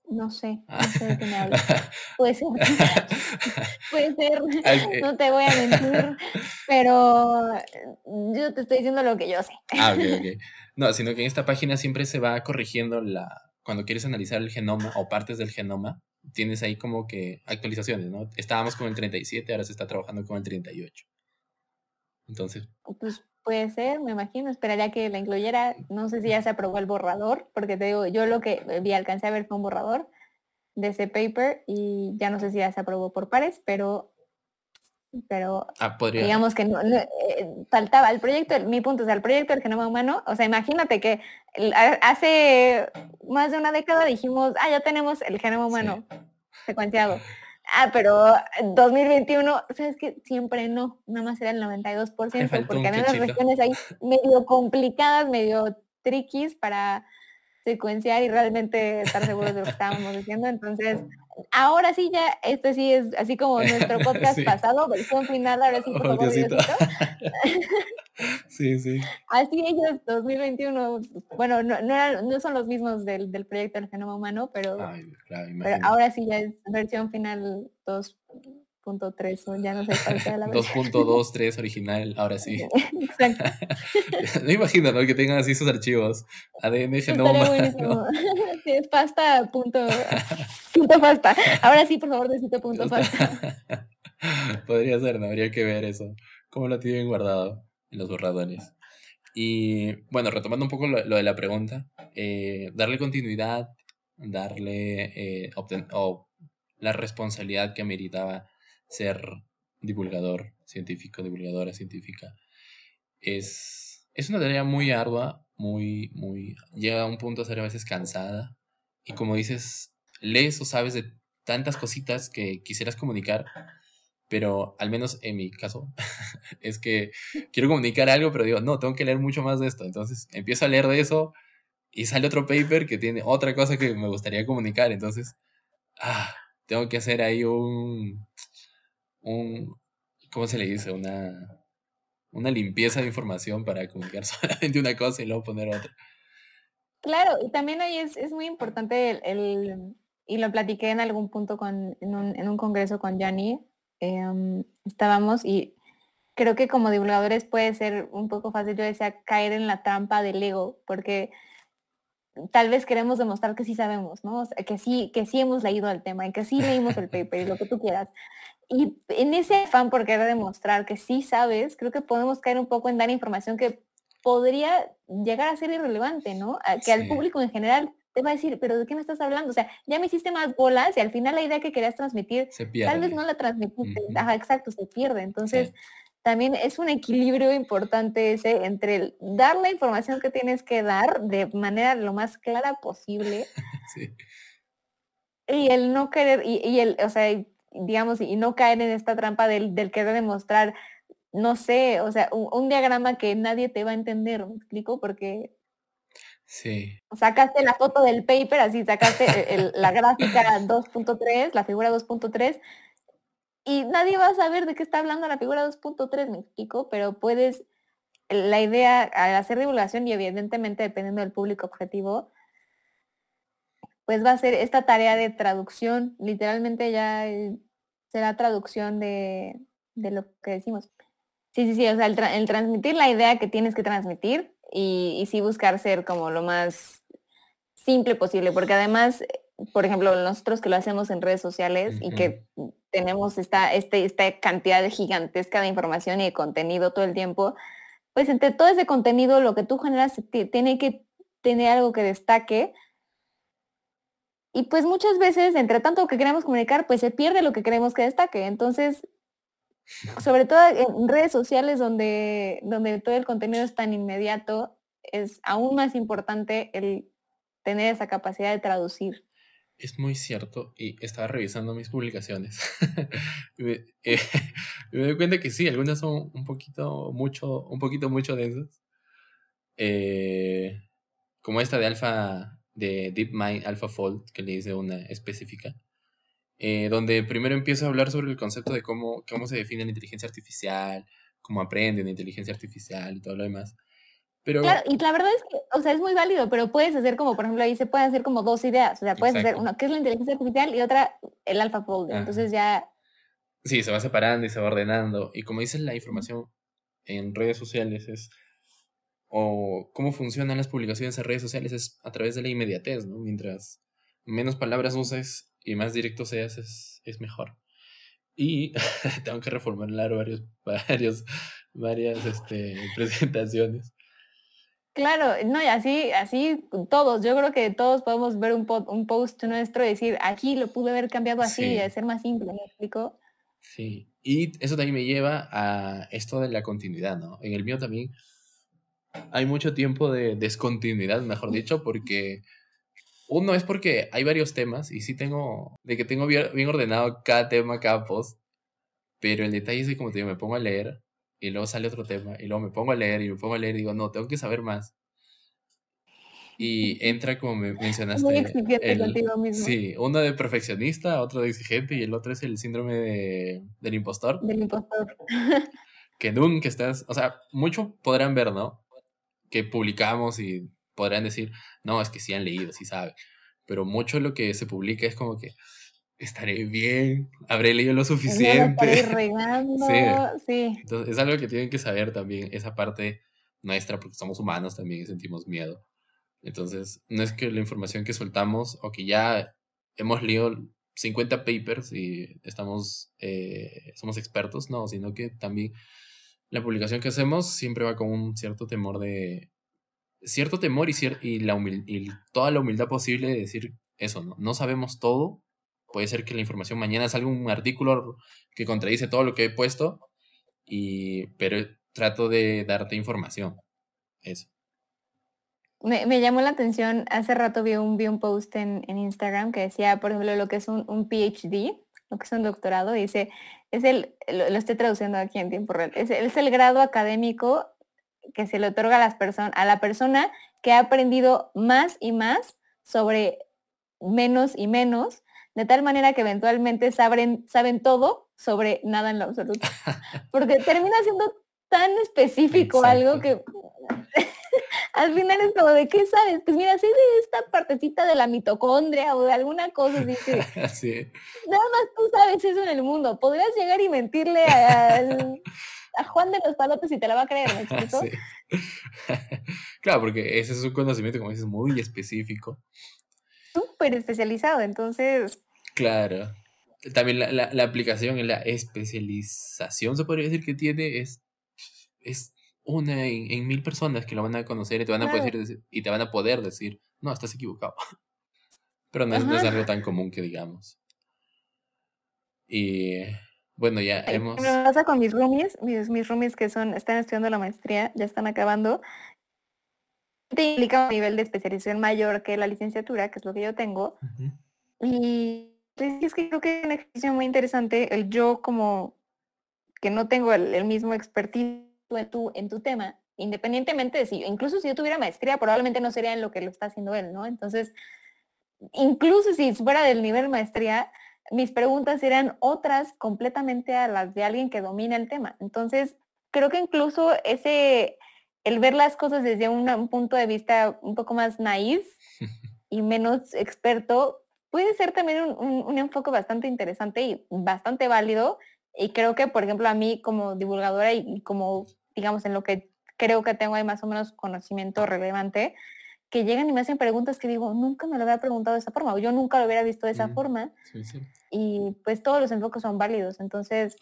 No sé, no sé de qué me hablas. *laughs* Puede ser. *laughs* Puede ser. No te voy a mentir. *laughs* Pero yo te estoy diciendo lo que yo sé. Ah, ok, ok. No, sino que en esta página siempre se va corrigiendo la. Cuando quieres analizar el genoma o partes del genoma, tienes ahí como que actualizaciones, ¿no? Estábamos con el 37, ahora se está trabajando con el 38. Entonces. Pues puede ser, me imagino. Esperaría que la incluyera. No sé si ya se aprobó el borrador, porque te digo, yo lo que vi, alcancé a ver fue un borrador de ese paper y ya no sé si ya se aprobó por pares, pero pero ah, digamos que no, eh, faltaba el proyecto, mi punto es el proyecto del genoma humano, o sea, imagínate que hace más de una década dijimos, ah, ya tenemos el genoma humano secuenciado. Ah, pero 2021, sabes que siempre no, nada más era el 92%, porque había unas regiones ahí medio complicadas, medio triquis para secuenciar y realmente estar seguros de lo que estábamos diciendo. Entonces, ahora sí ya, este sí es así como nuestro *laughs* podcast pasado, versión final, ahora sí, por favor, *laughs* Sí, sí. *laughs* Así ellos, 2021, bueno, no, no, son los mismos del, del, proyecto del genoma humano, pero, pero ahora sí ya es versión final 2.3 o ya no sé cuál sea la *laughs* 2.23 original, ahora sí. *laughs* Exacto. *laughs* me imagino, ¿no? Que tengan así sus archivos. ADN, genoma. sí, es pasta, punto, punto pasta. Ahora sí, por favor, necesito punto pasta. Podría ser, ¿no? Habría que ver eso. ¿Cómo lo tienen guardado? en los borradores. Y bueno, retomando un poco lo, de la pregunta, eh, darle continuidad, darle eh, la responsabilidad que ameritaba ser divulgador científico, divulgadora científica, es, es una tarea muy ardua, muy, muy, llega a un punto a ser a veces cansada. Y como dices, lees o sabes de tantas cositas que quisieras comunicar, pero al menos en mi caso, *laughs* es que quiero comunicar algo, pero digo, no, tengo que leer mucho más de esto. Entonces empiezo a leer de eso y sale otro paper que tiene otra cosa que me gustaría comunicar. Entonces, ah, tengo que hacer ahí un, un, ¿cómo se le dice? Una, una limpieza de información para comunicar *laughs* solamente una cosa y luego poner otra. Claro, y también ahí es, es muy importante el, y lo platiqué en algún punto con, en, un, en un congreso con Yanni, Em, estábamos y creo que como divulgadores puede ser un poco fácil, yo decía, caer en la trampa del ego, porque tal vez queremos demostrar que sí sabemos, ¿no? que sí, que sí hemos leído el tema y que sí leímos el paper y lo que tú quieras. Y en ese afán por querer demostrar que sí sabes, creo que podemos caer un poco en dar información que podría llegar a ser irrelevante, ¿no? que al público en general te va a decir, pero ¿de qué me estás hablando? O sea, ya me hiciste más bolas y al final la idea que querías transmitir, tal vez no la transmitiste. Ajá, exacto, se pierde. Entonces, también es un equilibrio importante ese entre el dar la información que tienes que dar de manera lo más clara posible. *laughs* Y el no querer, y, el, o sea, digamos, y no caer en esta trampa del, del querer demostrar, no sé, o sea, un, un diagrama que nadie te va a entender, ¿me explico? Porque Sí. Sacaste la foto del paper, así sacaste e, la gráfica *laughs* 2.3, la figura 2.3, y nadie va a saber de qué está hablando la figura 2.3, me explico, pero puedes, la idea al hacer divulgación y evidentemente dependiendo del público objetivo, pues va a ser esta tarea de traducción, literalmente ya será traducción de, lo que decimos. Sí, sí, sí, o sea, el transmitir la idea que tienes que transmitir y, sí buscar ser como lo más simple posible, porque además, por ejemplo, nosotros que lo hacemos en redes sociales y que tenemos esta, este, esta cantidad de gigantesca de información y de contenido todo el tiempo, pues entre todo ese contenido lo que tú generas tiene que tener algo que destaque. Y pues muchas veces, entre tanto que queremos comunicar, pues se pierde lo que queremos que destaque. Entonces, sobre todo en redes sociales donde, donde todo el contenido es tan inmediato, es aún más importante el tener esa capacidad de traducir. Es muy cierto y estaba revisando mis publicaciones *laughs* eh, *laughs* me, doy cuenta que sí, algunas son un poquito mucho, un poquito mucho densas. Eh, como esta de Alpha, de DeepMind AlphaFold, que le hice una específica. Eh, donde primero empiezo a hablar sobre el concepto de cómo, cómo se define la inteligencia artificial, cómo aprende la inteligencia artificial y todo lo demás. Pero, Claro, y la verdad es que, o sea, es muy válido, pero puedes hacer como, por ejemplo, ahí se pueden hacer como dos ideas. O sea, puedes hacer exacto. una que es la inteligencia artificial y otra el AlphaFold. Ajá. Entonces ya, Sí, se va separando y se va ordenando. Y como dices, la información en redes sociales es, o cómo funcionan las publicaciones en redes sociales es a través de la inmediatez, ¿no? Mientras menos palabras uses y más directo seas, es, es mejor. Y *laughs* tengo que reformular varios, *laughs* varios, varias este, *laughs* presentaciones. claro, no, y así, así todos. Yo creo que todos podemos ver un, po- un post nuestro y decir, aquí lo pude haber cambiado así, Sí. y hacer más simple, ¿me explico? Sí, y eso también me lleva a esto de la continuidad, ¿no? En el mío también hay mucho tiempo de descontinuidad, mejor dicho, porque uno es porque hay varios temas y sí tengo, de que tengo bien, ordenado cada tema, cada post, pero el detalle es que como te digo, me pongo a leer y luego sale otro tema y luego me pongo a leer y me pongo a leer y digo, no, tengo que saber más. Y entra como me Muy mencionaste, exigente el, contigo mismo, sí, uno de perfeccionista, otro de exigente y el otro es el síndrome de, del impostor del impostor. que nunca estás, o sea, mucho podrán ver, ¿no? Que publicamos y podrán decir, no, es que sí han leído, sí saben, pero mucho de lo que se publica es como que estaré bien, habré leído lo la estaré suficiente. *laughs* regando, Sí, sí. entonces es algo que tienen que saber también, esa parte nuestra, porque somos humanos también y sentimos miedo. Entonces, no es que la información que soltamos o que ya hemos leído 50 papers y estamos, eh, somos expertos, no, sino que también la publicación que hacemos siempre va con un cierto temor de, cierto temor y, cier- y, la humil- y toda la humildad posible de decir eso, ¿no? No sabemos todo, puede ser que la información mañana salga un artículo que contradice todo lo que he puesto, y, pero trato de darte información, eso. Me, me llamó la atención, hace rato vi un, vi un post en, en Instagram que decía, por ejemplo, lo que es un, un PhD, lo que es un doctorado, dice, es el, lo, lo estoy traduciendo aquí en tiempo real, es, es el grado académico que se le otorga a las personas, a la persona que ha aprendido más y más sobre menos y menos, de tal manera que eventualmente saben, saben todo sobre nada en lo absoluto. *laughs* Porque termina siendo tan específico algo que *laughs* al final es como de qué sabes, pues mira, sé de esta partecita de la mitocondria o de alguna cosa así que *laughs* Sí, nada más tú sabes eso en el mundo. Podrías llegar y mentirle al- a Juan de los Palotes y te la va a creer, ¿me explico? sí. *laughs* Claro, porque ese es un conocimiento, como dices, muy específico. Súper especializado, entonces, Claro. También la, la, la aplicación, la especialización, se podría decir que tiene, es, es una en, en mil personas que lo van a conocer y te van a poder decir, y te van a poder decir, no, estás equivocado. *laughs* Pero no es, no es algo tan común que digamos. Y bueno, ya hemos... me pasa con mis roomies, mis, mis roomies que son, están estudiando la maestría, ya están acabando. Te implica un nivel de especialización mayor que la licenciatura, que es lo que yo tengo. Ujú. Y pues, es que creo que es un ejercicio muy interesante el yo como que no tengo el, el mismo expertise en tu, en tu tema, independientemente de si, incluso si yo tuviera maestría, probablemente no sería en lo que lo está haciendo él, ¿no? Entonces, incluso si fuera del nivel maestría, mis preguntas eran otras completamente a las de alguien que domina el tema. Entonces, creo que incluso ese, el ver las cosas desde una- un punto de vista un poco más naif *laughs* y menos experto, puede ser también un, un- un enfoque bastante interesante y bastante válido. Y creo que, por ejemplo, a mí como divulgadora y como, digamos, en lo que creo que tengo ahí más o menos conocimiento relevante, que llegan y me hacen preguntas que digo, nunca me lo había preguntado de esa forma, o yo nunca lo hubiera visto de esa Mm, forma, sí, sí. y pues todos los enfoques son válidos. Entonces,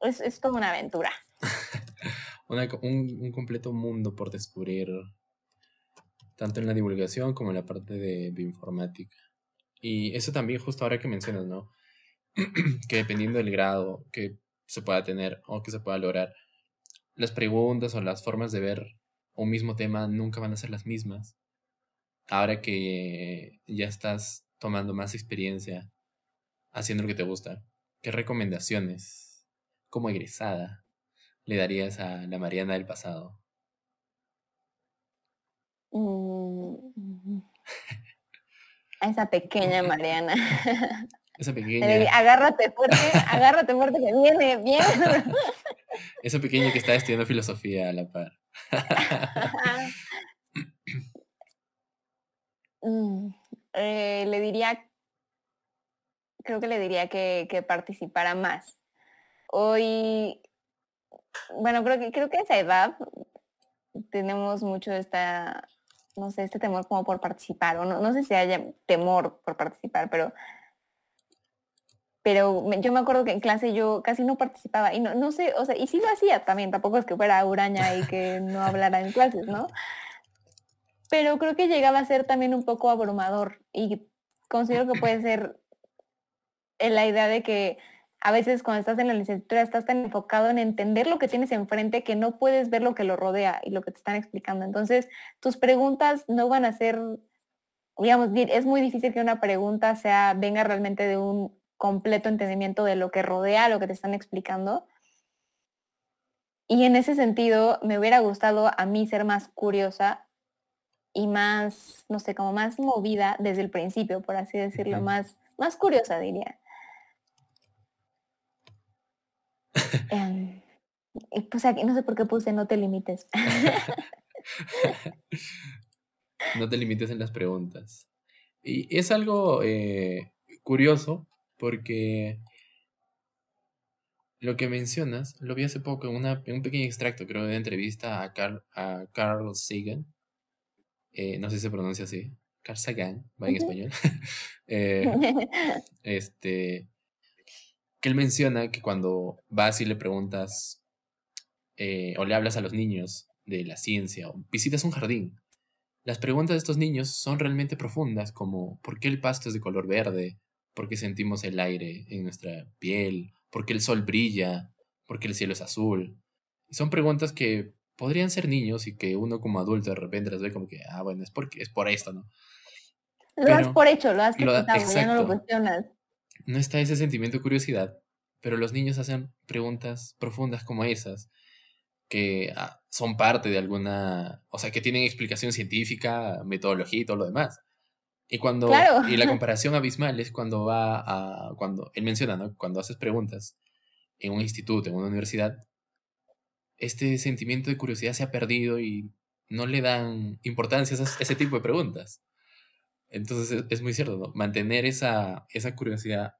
es, es toda una aventura. *laughs* Una un, un completo mundo por descubrir, tanto en la divulgación como en la parte de bioinformática. Y eso también justo ahora que mencionas, ¿no? *clears throat* que dependiendo del grado que se pueda tener o que se pueda lograr, las preguntas o las formas de ver un mismo tema nunca van a ser las mismas. Ahora que ya estás tomando más experiencia haciendo lo que te gusta, ¿qué recomendaciones como egresada le darías a la Mariana del pasado? Mm, A *laughs* esa pequeña Mariana. Esa *laughs* pequeña, agárrate fuerte, agárrate fuerte que viene, viene. *laughs* esa pequeña que está estudiando filosofía a la par. *laughs* Mm, eh, le diría, creo que le diría que, que participara más. Hoy, bueno, creo que, creo que a esa edad tenemos mucho esta, no sé, este temor como por participar, o no, no sé si haya temor por participar, pero pero yo me acuerdo que en clase yo casi no participaba y no, no sé, o sea, y sí lo hacía también, tampoco es que fuera uraña y que no hablara en clases, ¿no? Pero creo que llegaba a ser también un poco abrumador y considero que puede ser la idea de que a veces cuando estás en la licenciatura estás tan enfocado en entender lo que tienes enfrente que no puedes ver lo que lo rodea y lo que te están explicando. Entonces, tus preguntas no van a ser, digamos, es muy difícil que una pregunta sea, venga realmente de un completo entendimiento de lo que rodea lo que te están explicando. Y en ese sentido, me hubiera gustado a mí ser más curiosa y más, no sé, como más movida desde el principio, por así decirlo, más, más curiosa, diría. Em, pues aquí no sé por qué puse no te limites. *laughs* no te limites en las preguntas. Y es algo eh, curioso porque lo que mencionas, lo vi hace poco en, una, un pequeño extracto, creo, de entrevista a Carl, a Carl Sagan. Eh, no sé si se pronuncia así. Carl Sagan, va en español. *laughs* Eh, *laughs* este, que él menciona que cuando vas y le preguntas eh, o le hablas a los niños de la ciencia o visitas un jardín, las preguntas de estos niños son realmente profundas, como ¿por qué el pasto es de color verde? Por qué sentimos el aire en nuestra piel, por qué el sol brilla, por qué el cielo es azul. Y son preguntas que podrían ser niños y que uno como adulto de repente las ve como que, ah, bueno, es, porque, es por esto, ¿no? Lo has por hecho, lo has pensado, ya no lo cuestionas. No está ese sentimiento de curiosidad, pero los niños hacen preguntas profundas como esas, que ah, son parte de alguna, o sea, que tienen explicación científica, metodología y todo lo demás. Y cuando y la *laughs* comparación abismal es cuando va a cuando él menciona, ¿no? Cuando haces preguntas en un instituto, en una universidad, este sentimiento de curiosidad se ha perdido y no le dan importancia a ese tipo de preguntas. Entonces es, muy cierto, ¿no? Mantener esa, esa curiosidad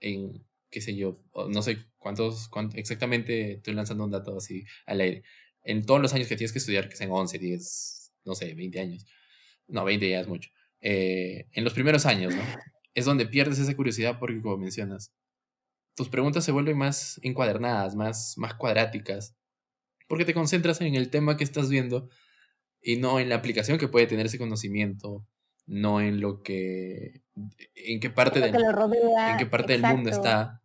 en, qué sé yo, no sé cuántos, cuántos, exactamente estoy lanzando un dato así al aire. En todos los años que tienes que estudiar, que sean 11, 10, no sé, 20 años. No, 20 ya es mucho. Eh, en los primeros años, ¿no? Es donde pierdes esa curiosidad porque, como mencionas, tus preguntas se vuelven más encuadernadas, más, más cuadráticas, porque te concentras en el tema que estás viendo y no en la aplicación que puede tener ese conocimiento, no en lo que, en qué parte, del, en qué parte del mundo está.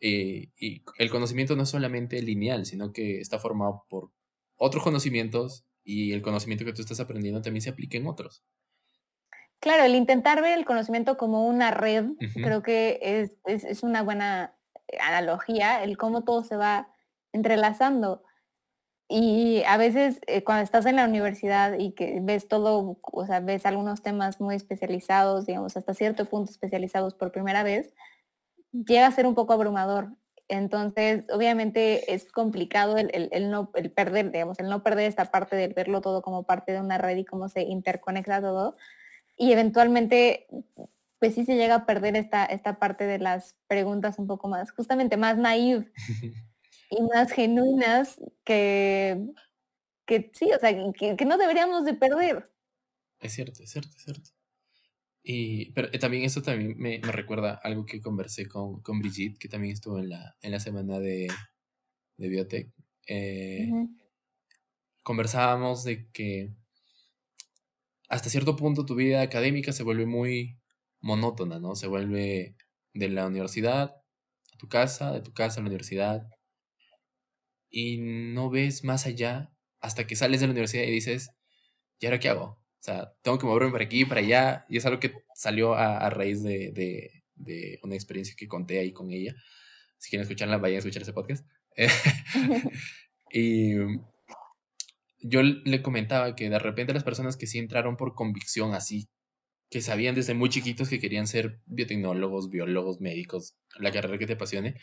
Eh, y el conocimiento no es solamente lineal, sino que está formado por otros conocimientos y el conocimiento que tú estás aprendiendo también se aplica en otros. Claro, el intentar ver el conocimiento como una red, creo que es, una buena analogía, el cómo todo se va entrelazando. Y a veces eh, cuando estás en la universidad y que ves todo, o sea, ves algunos temas muy especializados, digamos, hasta cierto punto especializados por primera vez, llega a ser un poco abrumador. Entonces, obviamente es complicado el, no, el perder, digamos, el no perder esta parte de verlo todo como parte de una red y cómo se interconecta todo, y eventualmente pues sí se llega a perder esta, esta parte de las preguntas un poco más, justamente más naive *laughs* y más genuinas que, que sí, o sea, que, no deberíamos de perder. Es cierto, es cierto, es cierto. Y, pero eh, también eso también me, recuerda algo que conversé con, con, Brigitte, que también estuvo en la, en la semana de, de Biotech. Eh, conversábamos de que hasta cierto punto tu vida académica se vuelve muy monótona, ¿no? Se vuelve de la universidad a tu casa, de tu casa a la universidad, y no ves más allá hasta que sales de la universidad y dices, ¿y ahora qué hago? O sea, tengo que moverme para aquí para allá, y es algo que salió a, raíz de, de, de, una experiencia que conté ahí con ella. Si quieren escucharla, vayan a escuchar ese podcast. *laughs* *laughs* y yo le comentaba que de repente las personas que sí entraron por convicción así, que sabían desde muy chiquitos que querían ser biotecnólogos, biólogos, médicos, la carrera que te apasione,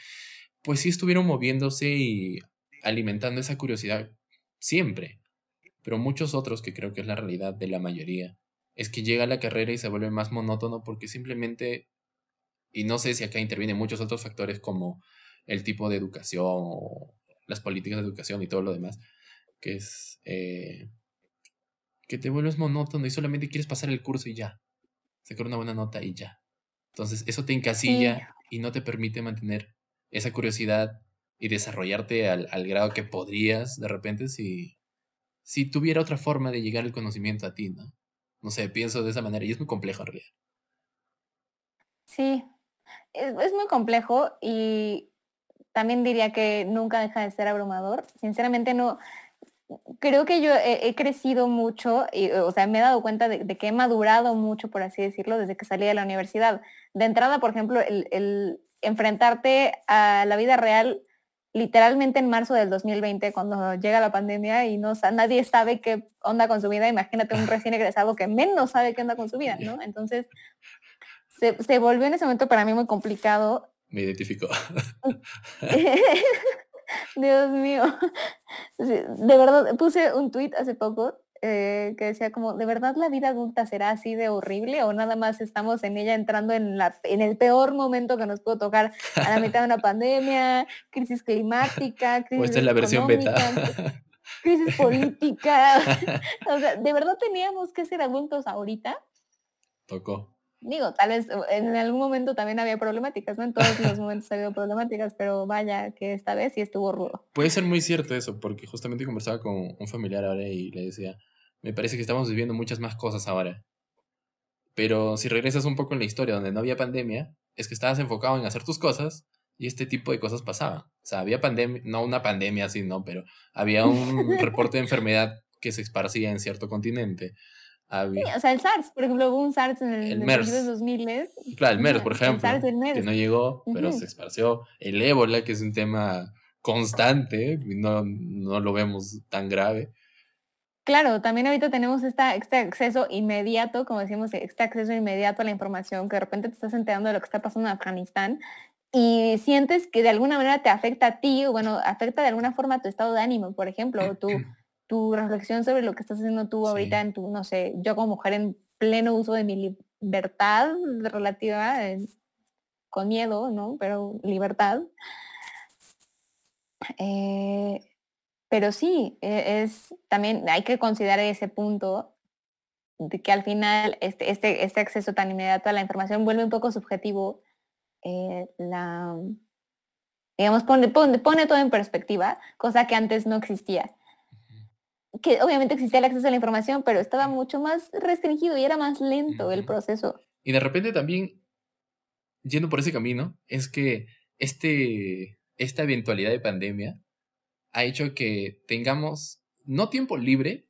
pues sí estuvieron moviéndose y alimentando esa curiosidad siempre. Pero muchos otros, que creo que es la realidad de la mayoría, es que llega a la carrera y se vuelve más monótono porque simplemente, y no sé si acá intervienen muchos otros factores como el tipo de educación las políticas de educación y todo lo demás, que es eh, que te vuelves monótono y solamente quieres pasar el curso y ya, sacar una buena nota y ya. Entonces eso te encasilla y no te permite mantener esa curiosidad y desarrollarte al, al grado que podrías de repente si, si tuviera otra forma de llegar el conocimiento a ti, ¿no? No sé, pienso de esa manera y es muy complejo en realidad. Sí, es, muy complejo y también diría que nunca deja de ser abrumador. Sinceramente no, creo que yo he, crecido mucho, y, o sea, me he dado cuenta de, que he madurado mucho, por así decirlo, desde que salí de la universidad. De entrada, por ejemplo, el, el enfrentarte a la vida real literalmente en marzo del 2020, cuando llega la pandemia y no, nadie sabe qué onda con su vida, imagínate un recién egresado que menos sabe qué onda con su vida, ¿no? Entonces, se, volvió en ese momento para mí muy complicado. Me identifico. *laughs* *laughs* *laughs* Dios mío. De verdad, puse un tweet hace poco eh, que decía como, ¿de verdad la vida adulta será así de horrible o nada más estamos en ella entrando en, la, en el peor momento que nos pudo tocar a la mitad de una pandemia, crisis climática, *laughs* crisis o la versión beta. *laughs* crisis política. o sea, ¿de verdad teníamos que ser adultos ahorita? Tocó. Digo, tal vez en algún momento también había problemáticas, ¿no? En todos los *laughs* momentos ha habido problemáticas, pero vaya que esta vez sí estuvo rudo. Puede ser muy cierto eso, porque justamente conversaba con un familiar ahora y le decía, me parece que estamos viviendo muchas más cosas ahora. Pero si regresas un poco en la historia donde no había pandemia, es que estabas enfocado en hacer tus cosas y este tipo de cosas pasaban. O sea, había pandemia, no una pandemia así, no, pero había un *laughs* reporte de enfermedad que se esparcía en cierto continente. Había... o sea, el SARS, por ejemplo, hubo un SARS en el, el MERS. 2000. Claro, el MERS, por ejemplo, que no llegó, pero se esparció. El ébola, que es un tema constante, no, no lo vemos tan grave. Claro, también ahorita tenemos esta, este acceso inmediato, como decimos, este acceso inmediato a la información, que de repente te estás enterando de lo que está pasando en Afganistán y sientes que de alguna manera te afecta a ti, o bueno, afecta de alguna forma tu estado de ánimo, por ejemplo, tu, *clears throat* tu reflexión sobre lo que estás haciendo tú ahorita en tu, no sé, yo como mujer en pleno uso de mi libertad relativa, con miedo, ¿no? Pero libertad. Eh, pero sí, e, es también hay que considerar ese punto de que al final este, este, este acceso tan inmediato a la información vuelve un poco subjetivo. Eh, la, digamos, pone, pone, todo en perspectiva, cosa que antes no existía. Que obviamente existía el acceso a la información, pero estaba mucho más restringido y era más lento el proceso. Y de repente también, yendo por ese camino, es que este, esta eventualidad de pandemia ha hecho que tengamos no tiempo libre,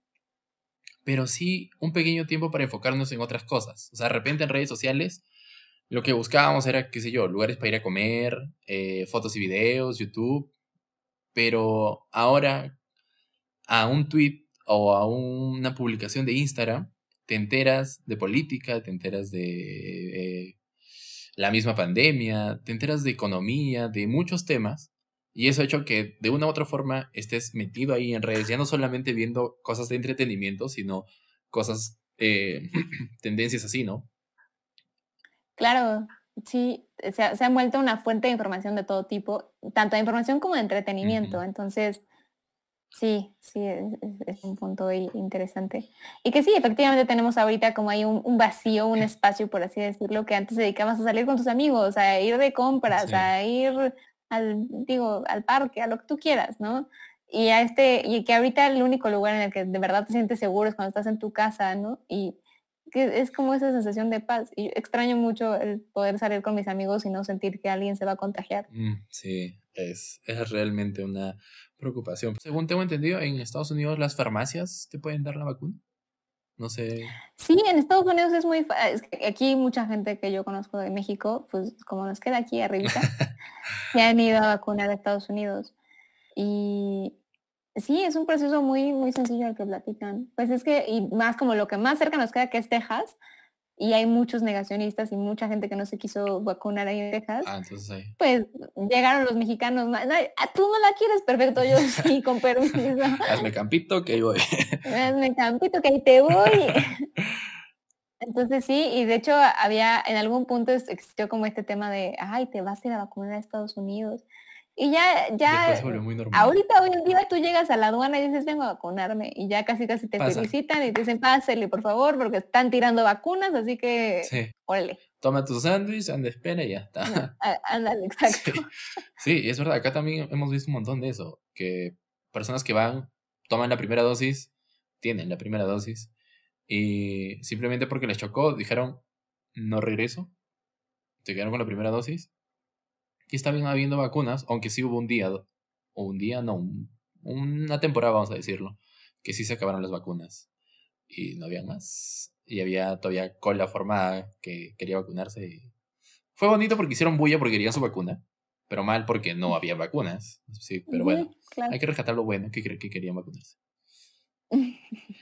pero sí un pequeño tiempo para enfocarnos en otras cosas. O sea, de repente en redes sociales lo que buscábamos era, qué sé yo, lugares para ir a comer, eh, fotos y videos, YouTube, pero ahora a un tweet o a una publicación de Instagram te enteras de política, te enteras de eh, la misma pandemia, te enteras de economía, de muchos temas y eso ha hecho que de una u otra forma estés metido ahí en redes, ya no solamente viendo cosas de entretenimiento, sino cosas, eh, *clears throat* tendencias así, ¿no? Claro, sí, se, ha, vuelto una fuente de información de todo tipo, tanto de información como de entretenimiento. Entonces, sí, sí, es, un punto interesante. Y que sí, efectivamente tenemos ahorita como hay un, vacío, un *laughs* espacio, por así decirlo, que antes dedicabas a salir con tus amigos, a ir de compras, a ir al, digo, al parque, a lo que tú quieras, ¿no? Y a este, y que ahorita el único lugar en el que de verdad te sientes seguro es cuando estás en tu casa, ¿no? Y que es como esa sensación de paz. Y extraño mucho el poder salir con mis amigos y no sentir que alguien se va a contagiar. Mm, sí, es, es realmente una preocupación. Según tengo entendido, en Estados Unidos las farmacias te pueden dar la vacuna. No sé. Sí, en Estados Unidos es muy es que aquí mucha gente que yo conozco de México, pues como nos queda aquí arribita, *laughs* se han ido a vacunar a Estados Unidos. Y sí, es un proceso muy, muy sencillo al que platican. Pues es que, y más como lo que más cerca nos queda que es Texas, y hay muchos negacionistas y mucha gente que no se quiso vacunar ahí en Texas. Ah, entonces ahí. Pues llegaron los mexicanos, no, ah, tú no la quieres, perfecto, yo *laughs* sí, con permiso. Hazme campito que ahí voy. Hazme campito que ahí te voy. *laughs* Entonces sí, y de hecho había, en algún punto existió como este tema de, ay, te vas a ir a vacunar a Estados Unidos. Y ya, ya, ahorita hoy en día tú llegas a la aduana y dices, vengo a vacunarme. Y ya casi casi te felicitan y te dicen, pásale, por favor, porque están tirando vacunas, así que, sí. órale. Toma tu sándwich, anda, espera y ya está. *laughs* ándale, exacto. Sí. es verdad, acá también hemos visto un montón de eso, que personas que van, toman la primera dosis, tienen la primera dosis, y simplemente porque les chocó, dijeron, no regreso, se quedaron con la primera dosis y está bien habiendo vacunas, aunque sí hubo un día, o un día, no, una temporada, vamos a decirlo, que sí se acabaron las vacunas y no había más. Y había todavía cola formada que quería vacunarse. Fue bonito porque hicieron bulla porque querían su vacuna, pero mal porque no había vacunas. Sí, pero bueno, hay que rescatar lo bueno que, que querían vacunarse. *laughs*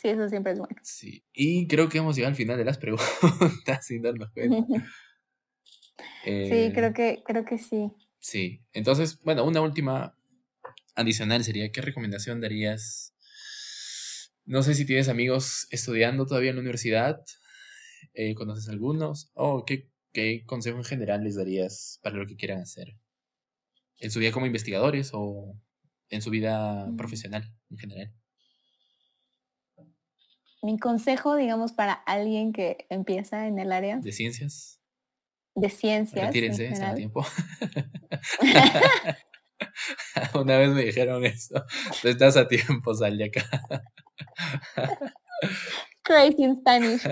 Sí, eso siempre es bueno. Sí, y creo que hemos llegado al final de las preguntas *laughs* sin darnos cuenta. *laughs* sí, eh, creo que, creo que sí. Sí, entonces, bueno, una última adicional sería, ¿qué recomendación darías? No sé si tienes amigos estudiando todavía en la universidad, eh, conoces algunos, o qué, qué consejo en general les darías para lo que quieran hacer, en su vida como investigadores o en su vida mm. profesional en general. Mi consejo, digamos, para alguien que empieza en el área. ¿De ciencias? De ciencias. Retírense, está tiempo. *laughs* *laughs* Una vez me dijeron eso. Tú estás a tiempo, sal de acá. *laughs* Crazy in Spanish.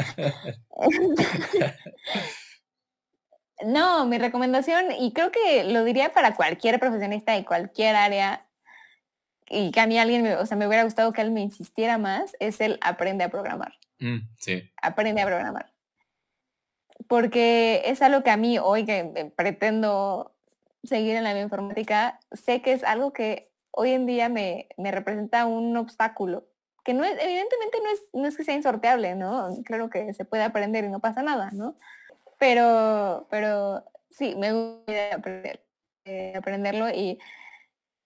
no, mi recomendación, y creo que lo diría para cualquier profesionista de cualquier área, y que a mí alguien, me, o sea, me hubiera gustado que él me insistiera más, es el aprende a programar. Mm, sí. Aprende a programar porque es algo que a mí hoy que pretendo seguir en la bioinformática, sé que es algo que hoy en día me, representa un obstáculo, que no es, evidentemente no es, no es que sea insorteable, ¿no? Claro que se puede aprender y no pasa nada, ¿no? Pero, pero sí, me gusta aprender, eh, aprenderlo y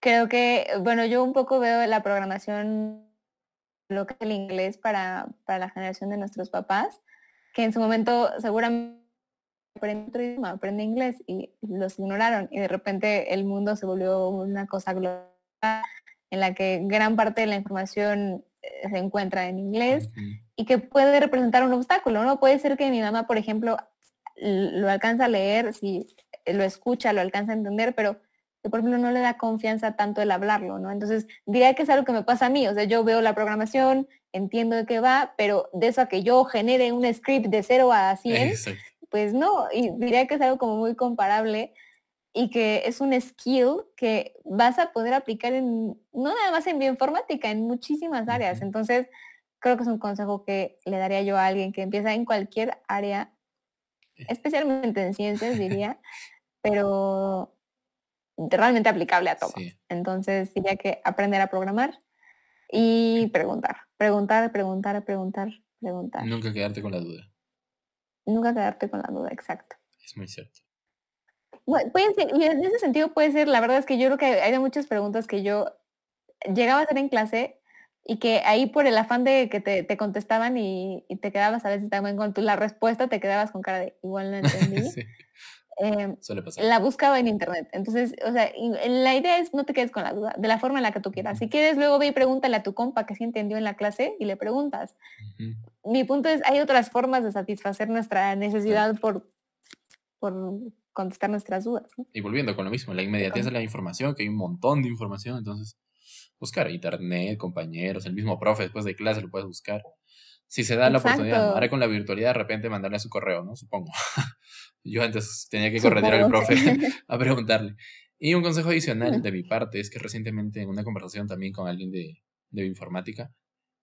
creo que, bueno, yo un poco veo la programación, lo que el inglés para, para la generación de nuestros papás, que en su momento seguramente aprende otro idioma, aprende inglés y los ignoraron y de repente el mundo se volvió una cosa global en la que gran parte de la información eh, se encuentra en inglés y que puede representar un obstáculo, ¿no? Puede ser que mi mamá, por ejemplo, lo alcanza a leer, si lo escucha, lo alcanza a entender, pero que por ejemplo no le da confianza tanto el hablarlo, ¿no? Entonces diría que es algo que me pasa a mí, o sea, yo veo la programación, entiendo de qué va, pero de eso a que yo genere un script de 0 a 100, pues no, y diría que es algo como muy comparable y que es un skill que vas a poder aplicar en, no nada más en bioinformática, en muchísimas áreas. Entonces, creo que es un consejo que le daría yo a alguien que empieza en cualquier área, especialmente en ciencias, diría, pero realmente aplicable a todo. Entonces, diría que aprender a programar y preguntar, preguntar, preguntar, preguntar, preguntar. Nunca quedarte con la duda. Nunca quedarte con la duda, exacto. Es muy cierto. puede ser, y en ese sentido puede ser, la verdad es que yo creo que hay muchas preguntas que yo llegaba a hacer en clase y que ahí por el afán de que te, contestaban y, te quedabas a veces también con tu, la respuesta, te quedabas con cara de igual no *laughs* entendí. Em, la buscaba en internet. Entonces, o sea, la idea es no te quedes con la duda, de la forma en la que tú quieras. Si quieres, luego ve y pregúntale a tu compa que sí entendió en la clase y le preguntas. Mi punto es, hay otras formas de satisfacer nuestra necesidad por, por contestar nuestras dudas. Y volviendo con lo mismo, la inmediatez de la información, que hay un montón de información, entonces buscar internet, compañeros, el mismo profe después de clase lo puedes buscar. Si se da la oportunidad, ahora con la virtualidad de repente mandarle a su correo, ¿no? Supongo. *laughs* Yo antes tenía que correr al profe *laughs* *laughs* a preguntarle. Y un consejo adicional de mi parte es que recientemente en una conversación también con alguien de, de informática,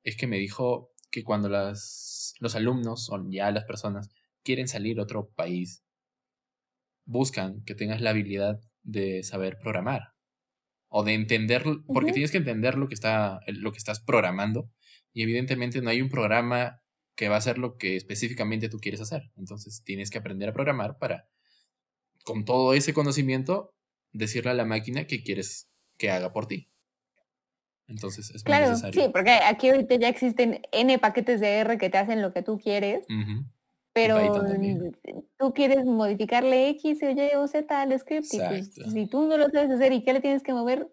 es que me dijo que cuando las, los alumnos o ya las personas quieren salir a otro país, buscan que tengas la habilidad de saber programar o de entender, porque tienes que entender lo que, está, lo que estás programando y evidentemente no hay un programa que va a ser lo que específicamente tú quieres hacer. Entonces tienes que aprender a programar para, con todo ese conocimiento, decirle a la máquina que quieres que haga por ti. Entonces es claro, muy necesario. Sí, porque aquí ahorita ya existen N paquetes de R que te hacen lo que tú quieres. Pero tú quieres modificarle X, Y o Z al script. Y pues, si tú no lo sabes hacer y qué le tienes que mover,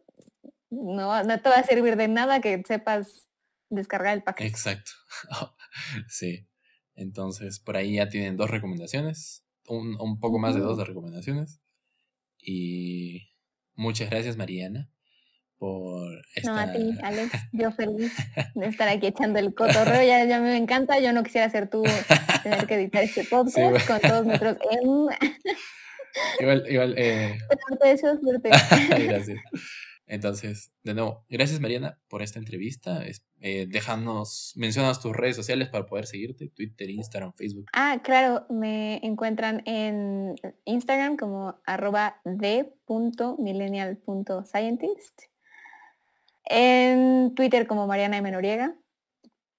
no, no te va a servir de nada que sepas descargar el paquete. Exacto. *laughs* *laughs* sí. Entonces, por ahí ya tienen dos recomendaciones. Un, un poco más de dos de recomendaciones. Y muchas gracias, Mariana por No, a ti, Alex, *laughs* yo feliz de estar aquí echando el cotorreo, ya, ya me encanta, yo no quisiera ser tú tener que editar este *laughs* podcast con todos nuestros... igual, igual... Eh... Suerte, suerte. gracias. Entonces, de nuevo, gracias Mariana por esta entrevista. Eh, déjanos, mencionas tus redes sociales para poder seguirte, Twitter, Instagram, Facebook. Ah, claro, me encuentran en Instagram como arroba d.millennial.scientist en Twitter como Mariana M. Noriega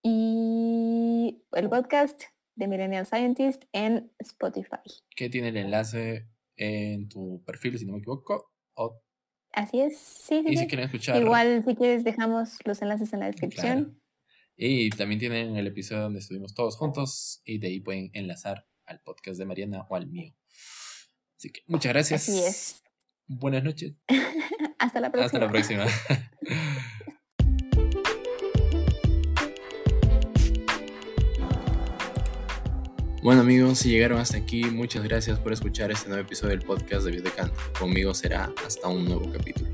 y el podcast de Millennial Scientist en Spotify. ¿Qué tiene el enlace en tu perfil, si no me equivoco. Así es, sí, sí. Y si quieren escuchar. Igual, si quieres, dejamos los enlaces en la descripción. Y también tienen el episodio donde estuvimos todos juntos y de ahí pueden enlazar al podcast de Mariana o al mío. Así que muchas gracias. Así es. Buenas noches. *laughs* Hasta la próxima. Hasta la próxima. *laughs* Bueno amigos, si llegaron hasta aquí, muchas gracias por escuchar este nuevo episodio del podcast de Biodecant. Conmigo será hasta un nuevo capítulo.